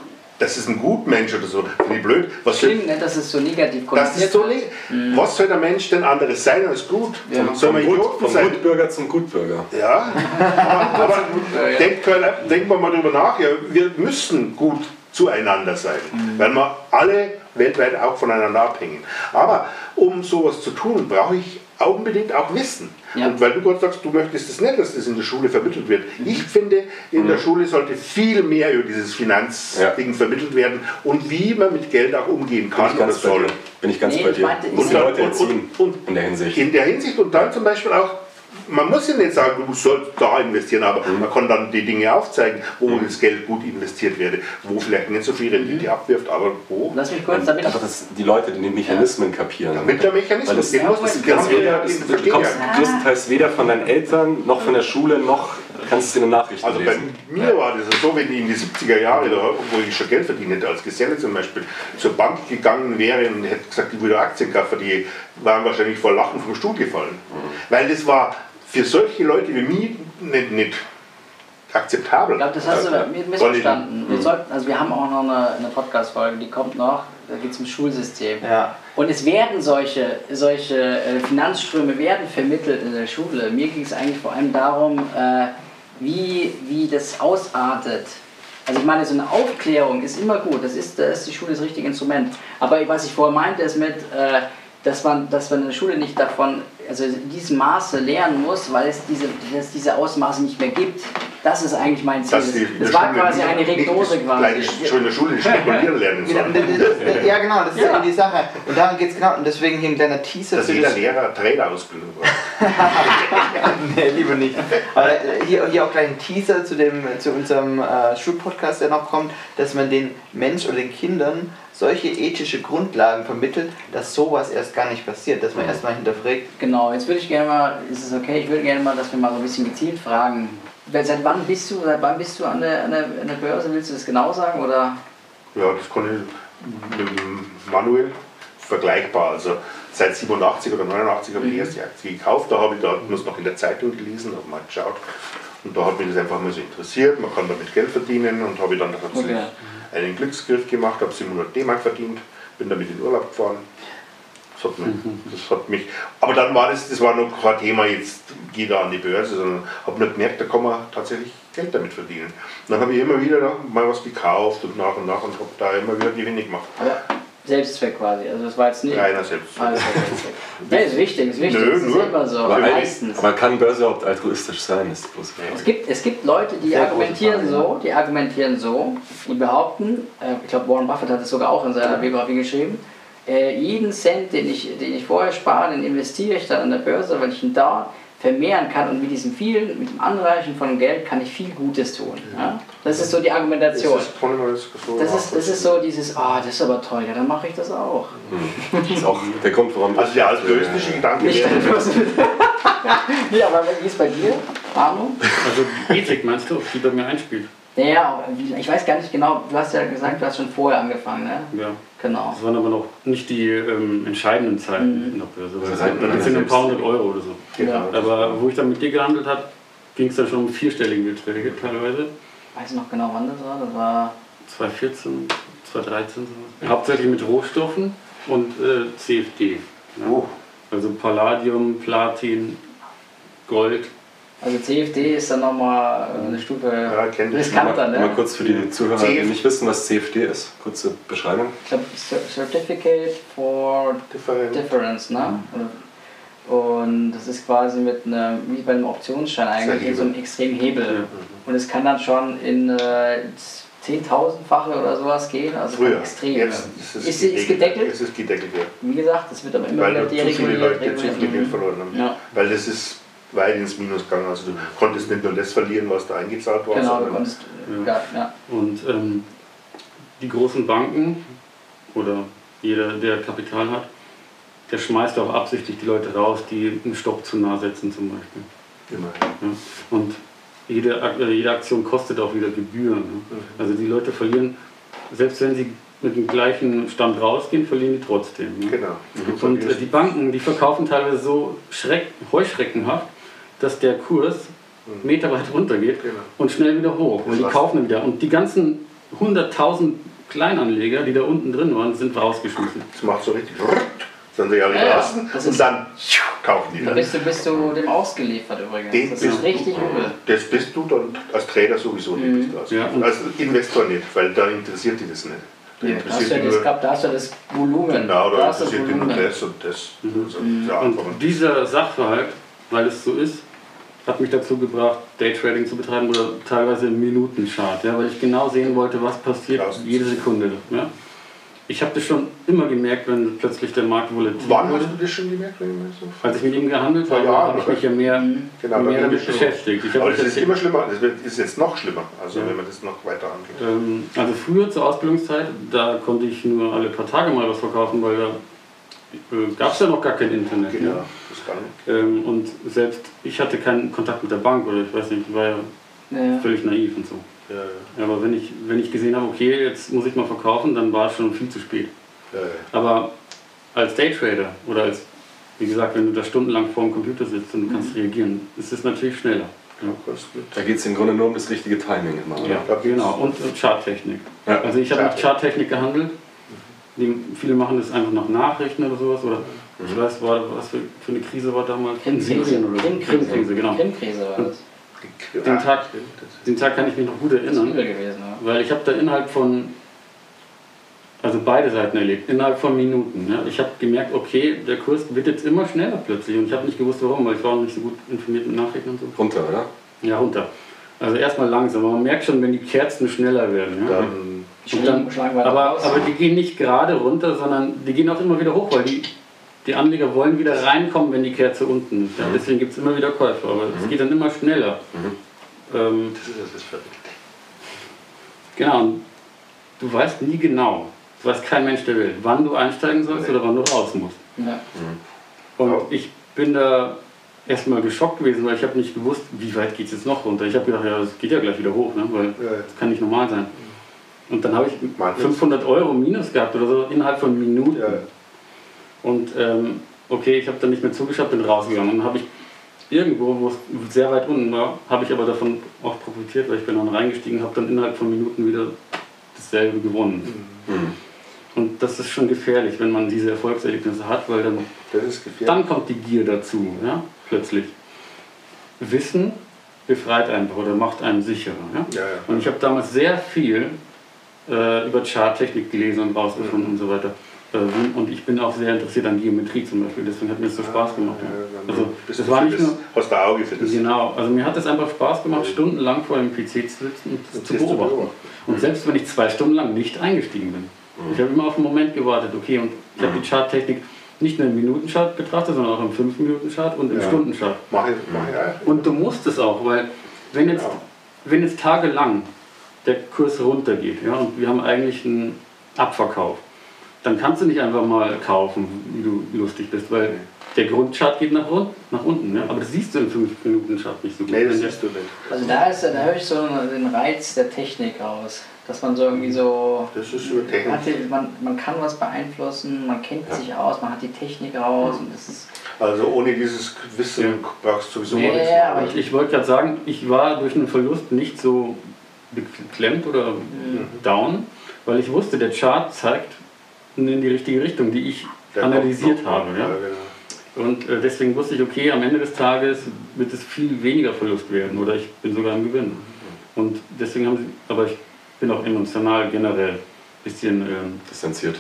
Speaker 5: das ist ein Gutmensch oder so, finde ich blöd. Was soll,
Speaker 1: Schlimm, ne, dass es so negativ
Speaker 5: das ist
Speaker 1: konnotiert
Speaker 5: so le- Was soll der Mensch denn anderes sein als gut?
Speaker 1: Ja.
Speaker 5: Soll man
Speaker 2: Vom, Gut,
Speaker 5: Idioten
Speaker 2: vom
Speaker 5: sein?
Speaker 2: Gutbürger zum Gutbürger.
Speaker 5: Ja, aber, aber
Speaker 1: ja.
Speaker 5: denkt, denken wir mal drüber nach, ja, wir müssen gut zueinander sein,
Speaker 1: Mhm.
Speaker 5: weil wir alle weltweit auch voneinander abhängen. Aber um sowas zu tun, brauche ich unbedingt auch Wissen.
Speaker 1: Ja.
Speaker 5: Und weil du gerade sagst, du möchtest es nicht, dass das in der Schule vermittelt wird. Ich finde, in
Speaker 1: Mhm.
Speaker 5: der Schule sollte viel mehr über dieses Finanzding vermittelt werden und wie man mit Geld auch umgehen
Speaker 2: Bin
Speaker 5: kann
Speaker 2: ich
Speaker 5: oder
Speaker 2: ganz
Speaker 5: soll.
Speaker 2: Bin ich ganz
Speaker 1: Nee,
Speaker 2: bei
Speaker 1: ich
Speaker 2: dir.
Speaker 1: ich-
Speaker 2: die Leute
Speaker 5: Und-
Speaker 2: erziehen
Speaker 5: und- und-
Speaker 2: in der Hinsicht.
Speaker 5: In der Hinsicht und dann zum Beispiel auch, man muss ja nicht sagen, du sollst da investieren, aber
Speaker 2: Mhm.
Speaker 5: man kann dann die Dinge aufzeigen, wo das Geld gut investiert werde, wo vielleicht nicht so viel Rendite abwirft, aber wo.
Speaker 1: Lass mich kurz, damit
Speaker 2: Einfach, dass die Leute die Mechanismen kapieren.
Speaker 5: Mit der Mechanismus,
Speaker 2: Weil das-
Speaker 5: den muss
Speaker 1: das
Speaker 5: das, den,
Speaker 2: Weder,
Speaker 5: den,
Speaker 2: das,
Speaker 5: den
Speaker 2: du kommst
Speaker 5: ja.
Speaker 2: größtenteils weder von deinen Eltern, noch von der Schule, noch kannst du in den Nachrichten
Speaker 5: Also bei
Speaker 2: lesen.
Speaker 5: mir war das so, wenn ich in die 70er Jahre, wo ich schon Geld verdient hätte, als Geselle zum Beispiel, zur Bank gegangen wäre und hätte gesagt, ich würde Aktien kaufen, die waren wahrscheinlich vor Lachen vom Stuhl gefallen. Weil das war für solche Leute wie mich nicht, nicht akzeptabel.
Speaker 1: Ich glaube, das hast du
Speaker 5: Ja.
Speaker 1: mi- missverstanden. Wir sollten, also wir haben auch noch eine, eine Podcast-Folge, die kommt noch, da geht es ums Schulsystem.
Speaker 4: Ja.
Speaker 1: Und es werden solche, solche äh, Finanzströme werden vermittelt in der Schule. Mir ging es eigentlich vor allem darum, äh, wie, wie das ausartet. Also ich meine, so eine Aufklärung ist immer gut, das ist, da ist die Schule das richtige Instrument. Aber was ich vorher meinte, ist mit, äh, dass, man, dass man in der Schule nicht davon, also in diesem Maße lernen muss, weil es diese, dass es diese Ausmaße nicht mehr gibt. Das ist eigentlich mein Ziel. Das,
Speaker 5: der
Speaker 1: war
Speaker 5: Schule
Speaker 1: quasi eine Regnose
Speaker 5: das
Speaker 1: quasi.
Speaker 5: gleich Schon in der Schule spekulieren lernen
Speaker 4: Ja,
Speaker 5: sollen.
Speaker 4: ja, genau, das ist
Speaker 1: Ja.
Speaker 4: die Sache. Und darum geht es genau. Und deswegen hier ein kleiner Teaser
Speaker 5: Dass
Speaker 4: für
Speaker 5: jeder
Speaker 4: das.
Speaker 5: Lehrer Trainerausbildung braucht.
Speaker 4: nee, lieber nicht. Aber äh, hier, hier auch gleich ein Teaser zu, dem, zu unserem äh, Schulpodcast, der noch kommt, dass man den Mensch oder den Kindern solche ethische Grundlagen vermittelt, dass sowas erst gar nicht passiert, dass man erstmal hinterfragt.
Speaker 1: Genau, jetzt würde ich gerne mal, ist es okay, ich würde gerne mal, dass wir mal so ein bisschen gezielt fragen. Seit wann bist du, seit wann bist du an der, an der, an der Börse? Willst du das genau sagen? Oder?
Speaker 5: Ja, das kann ich mit dem Manuel vergleichbar. Also seit 87 oder 89 habe ich die erste Aktie gekauft. Da habe ich da das noch in der Zeitung gelesen, habe mal geschaut. Und da hat mich das einfach mal so interessiert. Man kann damit Geld verdienen und habe dann tatsächlich
Speaker 1: Okay.
Speaker 5: einen Glücksgriff gemacht, habe 700 D-Mark verdient, bin damit in Urlaub gefahren. Das hat, mich, das hat mich, aber dann war das, das war noch kein Thema, jetzt gehe da an die Börse, sondern habe nur gemerkt, da kann man tatsächlich Geld damit verdienen. Und dann habe ich immer wieder mal was gekauft und nach und nach und habe da immer wieder Gewinne gemacht.
Speaker 1: Aber Selbstzweck quasi. Also das war jetzt nicht.
Speaker 5: Reiner Selbstzweck.
Speaker 1: Alles Selbstzweck. Nee, ist wichtig, ist wichtig.
Speaker 5: Nö,
Speaker 1: das ist
Speaker 5: nur-
Speaker 1: immer so.
Speaker 2: Aber,
Speaker 1: meistens.
Speaker 2: aber kann Börse überhaupt altruistisch sein, ist große
Speaker 1: Es gibt, es gibt Leute, die
Speaker 4: Sehr
Speaker 1: argumentieren so, die argumentieren so, die behaupten, äh, ich glaube Warren Buffett hat es sogar auch in seiner Biografie geschrieben, äh, jeden Cent, den ich, den ich vorher spare, den investiere ich dann an der Börse, weil ich ihn da vermehren kann und mit diesem vielen, mit dem Anreichen von Geld kann ich viel Gutes tun. Ja? Das ist so die Argumentation.
Speaker 5: Das ist, das so
Speaker 1: Das ist, das ist so dieses, ah, das ist aber toll, ja, dann mache ich das auch.
Speaker 2: Das ist auch der Grund, warum
Speaker 5: Also der altruistische Gedanke
Speaker 1: Nicht
Speaker 5: wäre,
Speaker 1: ja, aber wie ist bei dir, Arno?
Speaker 3: Also die Ethik meinst du, die bei mir einspielt?
Speaker 1: Naja, ich weiß gar nicht genau, du hast ja gesagt, du hast schon vorher angefangen, ne?
Speaker 3: Ja.
Speaker 1: Genau.
Speaker 3: Das waren aber noch nicht die ähm, entscheidenden Zeiten in der Börse. Weil
Speaker 2: man
Speaker 3: sind ein paar hundert Euro oder so.
Speaker 1: Genau.
Speaker 3: Aber wo ich dann mit dir gehandelt habe, ging es dann schon um vierstellige Beträge teilweise.
Speaker 1: Weißt du noch genau, wann das war? Das war
Speaker 3: 2014, 2013 so. Hauptsächlich mit Rohstoffen und äh, CFD. Ja.
Speaker 5: Oh.
Speaker 3: Also Palladium, Platin, Gold.
Speaker 1: Also CFD ist dann nochmal eine Stufe
Speaker 5: Ja,
Speaker 1: riskanter,
Speaker 2: Mal, mal
Speaker 1: ne?
Speaker 2: kurz für die Zuhörer, die nicht wissen, was CFD ist. Kurze Beschreibung.
Speaker 1: Ich glaube, Certificate for
Speaker 5: Different.
Speaker 1: Difference, ne? Oder Und das ist quasi mit einem, wie bei einem Optionsschein eigentlich, in so einem extremen Hebel. Und es kann dann schon in äh, Zehntausendfache oder sowas gehen. Also
Speaker 5: Früher.
Speaker 1: extrem.
Speaker 5: Jetzt ist es,
Speaker 1: ist, ist gedeckelt.
Speaker 5: Es ist gedeckelt, ja.
Speaker 1: Wie gesagt, das wird aber immer
Speaker 5: Weil
Speaker 1: wieder
Speaker 5: da zu viele
Speaker 1: dereguliert.
Speaker 5: Leute zu viel
Speaker 1: reguliert.
Speaker 5: Geld verloren haben.
Speaker 1: Ja.
Speaker 5: Weil das ist weit ins Minus gegangen. Also du konntest nicht nur das verlieren, was da eingezahlt war,
Speaker 1: Genau, du konntest, ja, ja.
Speaker 3: Und ähm, die großen Banken oder jeder, der Kapital hat, der schmeißt auch absichtlich die Leute raus, die einen Stopp zu nah setzen zum Beispiel.
Speaker 5: immer.
Speaker 3: Ja? Und jede, äh, jede Aktion kostet auch wieder Gebühren. Ne? Also die Leute verlieren, selbst wenn sie mit dem gleichen Stand rausgehen, verlieren die trotzdem. Ne?
Speaker 5: Genau.
Speaker 3: Und äh, die Banken, die verkaufen teilweise so schreck, heuschreckenhaft, dass der Kurs meterweit runtergeht
Speaker 5: Genau.
Speaker 3: und schnell wieder hoch. Und die kaufen wieder. Und die ganzen 100.000 Kleinanleger, die da unten drin waren, sind rausgeschmissen.
Speaker 5: Das macht so richtig. Sind sie
Speaker 1: Ja, ja,
Speaker 5: draußen
Speaker 1: das
Speaker 5: und dann kaufen die
Speaker 1: Da
Speaker 5: dann.
Speaker 1: bist du, bist du dem ausgeliefert übrigens.
Speaker 5: Den
Speaker 1: das
Speaker 5: bist
Speaker 1: ist richtig
Speaker 5: du,
Speaker 1: übel.
Speaker 5: Das bist du dann als Trader sowieso nicht. Bist du als,
Speaker 3: Ja, und-
Speaker 5: als Investor nicht, weil da interessiert dich das nicht. Da
Speaker 1: Da hast,
Speaker 5: interessiert
Speaker 1: du ja das,
Speaker 5: nur,
Speaker 1: gehabt, da hast du ja das Volumen.
Speaker 5: genau,
Speaker 1: da
Speaker 5: interessiert dich nur
Speaker 1: Volumen.
Speaker 5: das und das.
Speaker 1: Mhm.
Speaker 5: Also, ja,
Speaker 3: Und dieser Sachverhalt, weil es so ist, hat mich dazu gebracht, Daytrading zu betreiben oder teilweise im Minutenchart, ja, weil ich genau sehen wollte, was passiert jede Sekunde. Ja. Ich habe das schon immer gemerkt, wenn plötzlich der Markt volatil
Speaker 5: Wann
Speaker 3: wurde.
Speaker 5: hast du das schon gemerkt? Wenn so
Speaker 3: Als ich mit ihm gehandelt habe,
Speaker 5: Jahren,
Speaker 3: habe ich mich ja mehr,
Speaker 5: Genau, da
Speaker 3: mehr damit
Speaker 5: es schon.
Speaker 3: beschäftigt. Ich
Speaker 5: Aber das ist
Speaker 3: jetzt-
Speaker 5: immer schlimmer, das wird- ist jetzt noch schlimmer, also
Speaker 3: Ja.
Speaker 5: wenn man das noch weiter angeht.
Speaker 3: Ähm, also früher zur Ausbildungszeit, da konnte ich nur alle paar Tage mal was verkaufen, weil da äh, gab es ja noch gar kein Internet.
Speaker 5: Genau,
Speaker 3: Ne? Ähm, und selbst ich hatte keinen Kontakt mit der Bank oder ich weiß nicht, ich war ja
Speaker 1: Ja.
Speaker 3: völlig naiv und so.
Speaker 5: ja,
Speaker 3: Aber wenn ich, wenn ich gesehen habe, okay, jetzt muss ich mal verkaufen, dann war es schon viel zu spät.
Speaker 5: ja, ja.
Speaker 3: Aber als Daytrader oder als, wie gesagt, wenn du da stundenlang vor dem Computer sitzt und du kannst reagieren, ist es natürlich schneller.
Speaker 2: Da geht es im Grunde nur um das richtige Timing immer. oder?
Speaker 3: Ja, genau. Und, Charttechnik.
Speaker 2: Ja.
Speaker 3: Also ich habe mit
Speaker 5: Charttechnik.
Speaker 3: Charttechnik gehandelt. Die, viele machen das einfach nach Nachrichten oder sowas. Oder ich weiß, war, was für, für eine Krise war damals in Syrien oder so.
Speaker 1: Krimkrise.
Speaker 3: Krimkrise, genau.
Speaker 1: Krimkrise war das.
Speaker 3: Den Tag, den Tag kann ich mich noch gut
Speaker 1: Das ist
Speaker 3: erinnern.
Speaker 1: gewesen. Ja.
Speaker 3: Weil ich habe da innerhalb von, also beide Seiten erlebt, innerhalb von Minuten. Ja. Ich habe gemerkt, okay, der Kurs wird jetzt immer schneller plötzlich und ich habe nicht gewusst warum, weil ich war auch nicht so gut informiert mit Nachrichten und so.
Speaker 2: Runter, oder?
Speaker 3: Ja, runter. Also erstmal langsam, aber man merkt schon, wenn die Kerzen schneller werden. Ja.
Speaker 5: Dann
Speaker 3: dann,
Speaker 1: Schlagen wir
Speaker 3: aber, aber die gehen nicht gerade runter, sondern die gehen auch immer wieder hoch, weil die, die Anleger wollen wieder reinkommen, wenn die Kerze unten ist. Ja. Deswegen gibt es immer wieder Käufer, aber es geht dann immer schneller. Ähm,
Speaker 5: das ist das ist verrückt.
Speaker 3: Genau, und du weißt nie genau, das weiß kein Mensch der Welt, wann du einsteigen sollst
Speaker 5: Nee.
Speaker 3: oder wann du raus musst.
Speaker 1: ja.
Speaker 3: Und
Speaker 5: Ja.
Speaker 3: ich bin da erstmal geschockt gewesen, weil ich habe nicht gewusst, wie weit geht es jetzt noch runter. Ich habe gedacht, ja, das geht ja gleich wieder hoch, ne? weil
Speaker 5: Ja, ja.
Speaker 3: das kann nicht normal sein. Und dann habe ich
Speaker 5: Mal
Speaker 3: 500 Euro Minus gehabt oder so innerhalb von Minuten.
Speaker 5: Ja.
Speaker 3: Und ähm, okay, ich habe dann nicht mehr zugeschaut, bin rausgegangen. Und dann habe ich irgendwo, wo es sehr weit unten war, habe ich aber davon auch profitiert, weil ich bin dann reingestiegen, habe dann innerhalb von Minuten wieder dasselbe gewonnen.
Speaker 2: Mhm.
Speaker 3: Und das ist schon gefährlich, wenn man diese Erfolgserlebnisse hat, weil dann, dann kommt die Gier dazu, ja, plötzlich. Wissen befreit einfach oder macht einen sicherer. Ja?
Speaker 5: Ja.
Speaker 3: Und ich habe damals sehr viel äh, über Charttechnik gelesen und rausgefunden und so weiter. Und ich bin auch sehr interessiert an Geometrie zum Beispiel, deswegen hat mir das so Spaß gemacht.
Speaker 5: Ja,
Speaker 3: Ja. Also das war nicht nur
Speaker 5: Hast du Auge für das?
Speaker 3: genau, also mir hat es einfach Spaß gemacht, stundenlang vor dem PC zu sitzen und das zu beobachten. Und selbst wenn ich zwei Stunden lang nicht eingestiegen bin, ich habe immer auf den Moment gewartet, okay, und ich habe die Charttechnik nicht nur im Minutenchart betrachtet, sondern auch im 5-Minuten-Chart und im
Speaker 5: Ja.
Speaker 3: Stundenchart.
Speaker 5: Mach ich, mach ich auch.
Speaker 3: Und du musst es auch, weil wenn jetzt,
Speaker 5: Genau.
Speaker 3: wenn jetzt tagelang der Kurs runtergeht ja, und wir haben eigentlich einen Abverkauf, dann kannst du nicht einfach mal kaufen, wie du lustig bist, weil der Grundchart geht nach, nach unten. Ja? Aber das siehst du im 5-Minuten-Chart nicht so gut.
Speaker 5: Nee, das siehst du nicht.
Speaker 1: Also da, ist, da höre ich so den Reiz der Technik raus. Dass man so irgendwie so.
Speaker 5: Das ist
Speaker 1: Man,
Speaker 5: Technik.
Speaker 1: die, man, man kann was beeinflussen, man kennt sich aus, man hat die Technik raus und das ist.
Speaker 5: Also ohne dieses Wissen
Speaker 3: Ja.
Speaker 5: brauchst du sowieso
Speaker 1: Nee,
Speaker 5: nichts
Speaker 1: ja, aber
Speaker 3: Ich, ich wollte gerade sagen, ich war durch einen Verlust nicht so beklemmt oder
Speaker 1: Mhm.
Speaker 3: down, weil ich wusste, der Chart zeigt in die richtige Richtung, die ich
Speaker 5: Der
Speaker 3: analysiert habe. Ja?
Speaker 5: genau.
Speaker 3: Und äh, deswegen wusste ich, okay, am Ende des Tages wird es viel weniger Verlust werden oder ich bin sogar im Gewinn. Und deswegen haben sie, aber ich bin auch emotional generell ein bisschen, ähm,
Speaker 2: Distanziert.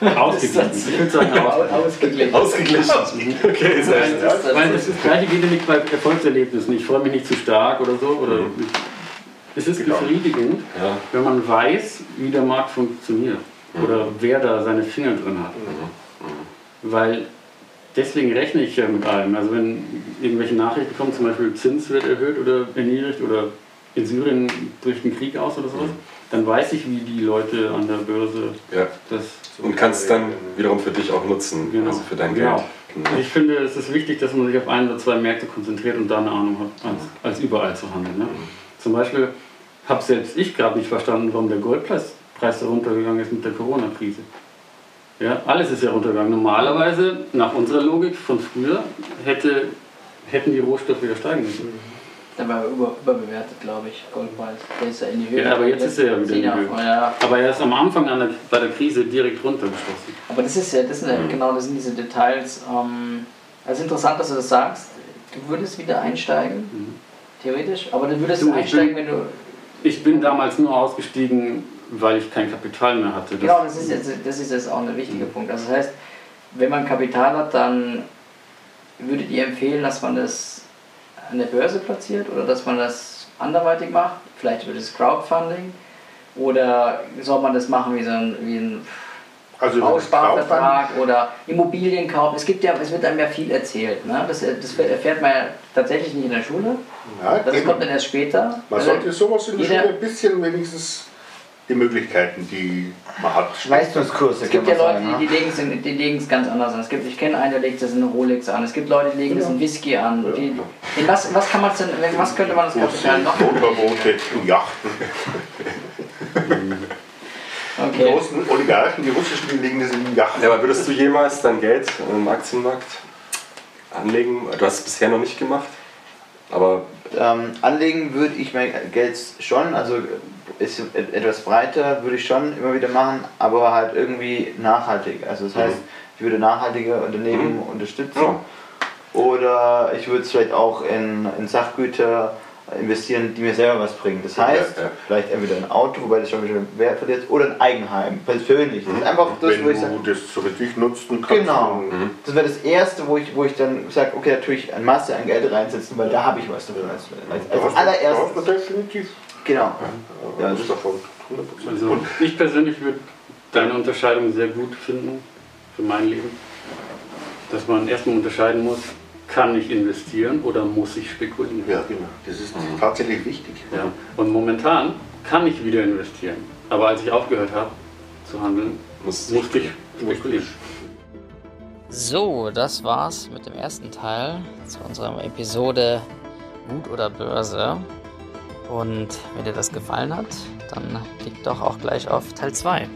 Speaker 3: Ausgeglichen. Ich würde sagen, ausgeglichen.
Speaker 1: Ausgeglichen.
Speaker 2: Okay, sehr schön.
Speaker 1: Das ist
Speaker 3: Weil das, das gleiche geht ja nicht bei Erfolgserlebnissen. Ich freue mich nicht zu stark oder so. Oder
Speaker 2: Mhm.
Speaker 3: Es ist
Speaker 2: Genau.
Speaker 3: befriedigend,
Speaker 2: Ja.
Speaker 3: wenn man weiß, wie der Markt funktioniert.
Speaker 2: Mhm.
Speaker 3: Oder wer da seine Finger drin hat. Weil deswegen rechne ich ja mit allem. Also wenn irgendwelche Nachrichten kommen, zum Beispiel Zins wird erhöht oder erniedrigt oder in Syrien bricht ein Krieg aus oder sowas, dann weiß ich, wie die Leute an der Börse
Speaker 2: Ja.
Speaker 3: das
Speaker 2: Und kannst dann wiederum für dich auch nutzen,
Speaker 3: Genau.
Speaker 2: also für dein
Speaker 3: Genau.
Speaker 2: Geld.
Speaker 3: Ich finde, es ist wichtig, dass man sich auf ein oder zwei Märkte konzentriert und da eine Ahnung hat, als, als überall zu handeln. Ne? Zum Beispiel habe selbst ich gerade nicht verstanden, warum der Goldpreis Preis da runtergegangen ist mit der Corona-Krise. Ja, alles ist ja runtergegangen. Normalerweise, nach unserer Logik von früher, hätte, hätten die Rohstoffe wieder steigen müssen.
Speaker 1: Der war über, überbewertet, glaube ich, Goldpreis. Der ist ja in die Höhe.
Speaker 3: Ja, aber jetzt ist er ja wieder in die Höhe.
Speaker 1: Ja,
Speaker 3: Aber er ist am Anfang an der, bei der Krise direkt runtergeschossen.
Speaker 1: aber das ist ja, das sind ja genau, das sind diese Details. Ähm, also interessant, dass du das sagst. Du würdest wieder einsteigen, theoretisch, aber du würdest
Speaker 3: Du,
Speaker 1: einsteigen,
Speaker 3: bin-
Speaker 1: wenn du.
Speaker 3: Ich bin damals nur ausgestiegen, weil ich kein Kapital mehr hatte. Das-
Speaker 1: Genau, das ist jetzt, das ist jetzt auch ein wichtiger Punkt. Also das heißt, wenn man Kapital hat, dann würdet ihr empfehlen, dass man das an der Börse platziert oder dass man das anderweitig macht? Vielleicht wird es Crowdfunding oder soll man das machen wie so ein, wie ein
Speaker 5: Also über das
Speaker 1: Bausparvertrag oder Immobilienkauf? Es gibt ja, es wird einem ja viel erzählt. Ne? Das, das erfährt man ja tatsächlich nicht in der Schule.
Speaker 5: Ja,
Speaker 1: Das
Speaker 5: eben.
Speaker 1: kommt dann erst später.
Speaker 5: Man
Speaker 1: Also,
Speaker 5: sollte sowas in der Schule ein bisschen wenigstens die Möglichkeiten, die man hat.
Speaker 4: Leistungskurse
Speaker 1: Es gibt
Speaker 4: kann
Speaker 1: ja Leute,
Speaker 4: sagen.
Speaker 1: die, die legen es in- die legen es ganz anders an. Es gibt, ich kenne einen, der legt das in eine Rolex an. Es gibt Leute, die legen das in Whisky an.
Speaker 5: Ja.
Speaker 1: Die, in was, was kann man denn, was könnte man das Kapital noch?
Speaker 5: Motorboote, Yachten. Die
Speaker 1: Okay.
Speaker 5: großen Oligarchen, die russischen, die legen das in Yachten.
Speaker 2: Ja, aber würdest du jemals dein Geld im Aktienmarkt anlegen? Du hast es bisher noch nicht gemacht, aber
Speaker 4: Ähm, anlegen würde ich mein Geld schon, also ist et- etwas breiter, würde ich schon immer wieder machen, aber halt irgendwie nachhaltig. Also das heißt, ich würde nachhaltige Unternehmen unterstützen
Speaker 2: Ja.
Speaker 4: oder ich würde es vielleicht auch in, in Sachgüter investieren, die mir selber was bringen. Das heißt,
Speaker 2: Ja, ja.
Speaker 4: vielleicht entweder ein Auto, wobei das schon wieder Wert verliert, oder ein Eigenheim, persönlich. Das ist einfach das,
Speaker 5: Wenn
Speaker 4: wo ich sage,
Speaker 5: du das so richtig nutzen kannst.
Speaker 4: Genau.
Speaker 5: dann-
Speaker 4: Das wäre das Erste, wo ich, wo ich dann sage, okay, da tue ich ein Masse an Geld reinsetzen, weil da habe ich was davon. Als, als, als allererstes.
Speaker 5: definitiv
Speaker 4: Genau.
Speaker 5: ja,
Speaker 4: Ja,
Speaker 5: was davon. 100%.
Speaker 3: Also ich persönlich würde deine Unterscheidung sehr gut finden für mein Leben. Dass man erstmal unterscheiden muss, kann ich investieren oder muss ich spekulieren.
Speaker 5: ja, genau. Das ist tatsächlich wichtig.
Speaker 3: Ja. Und momentan kann ich wieder investieren. Aber als ich aufgehört habe zu handeln,
Speaker 2: musst
Speaker 3: musste ich spekulieren.
Speaker 1: So, das war's mit dem ersten Teil zu unserer Episode Gut oder Börse. Und wenn dir das gefallen hat, dann klick doch auch gleich auf Teil 2.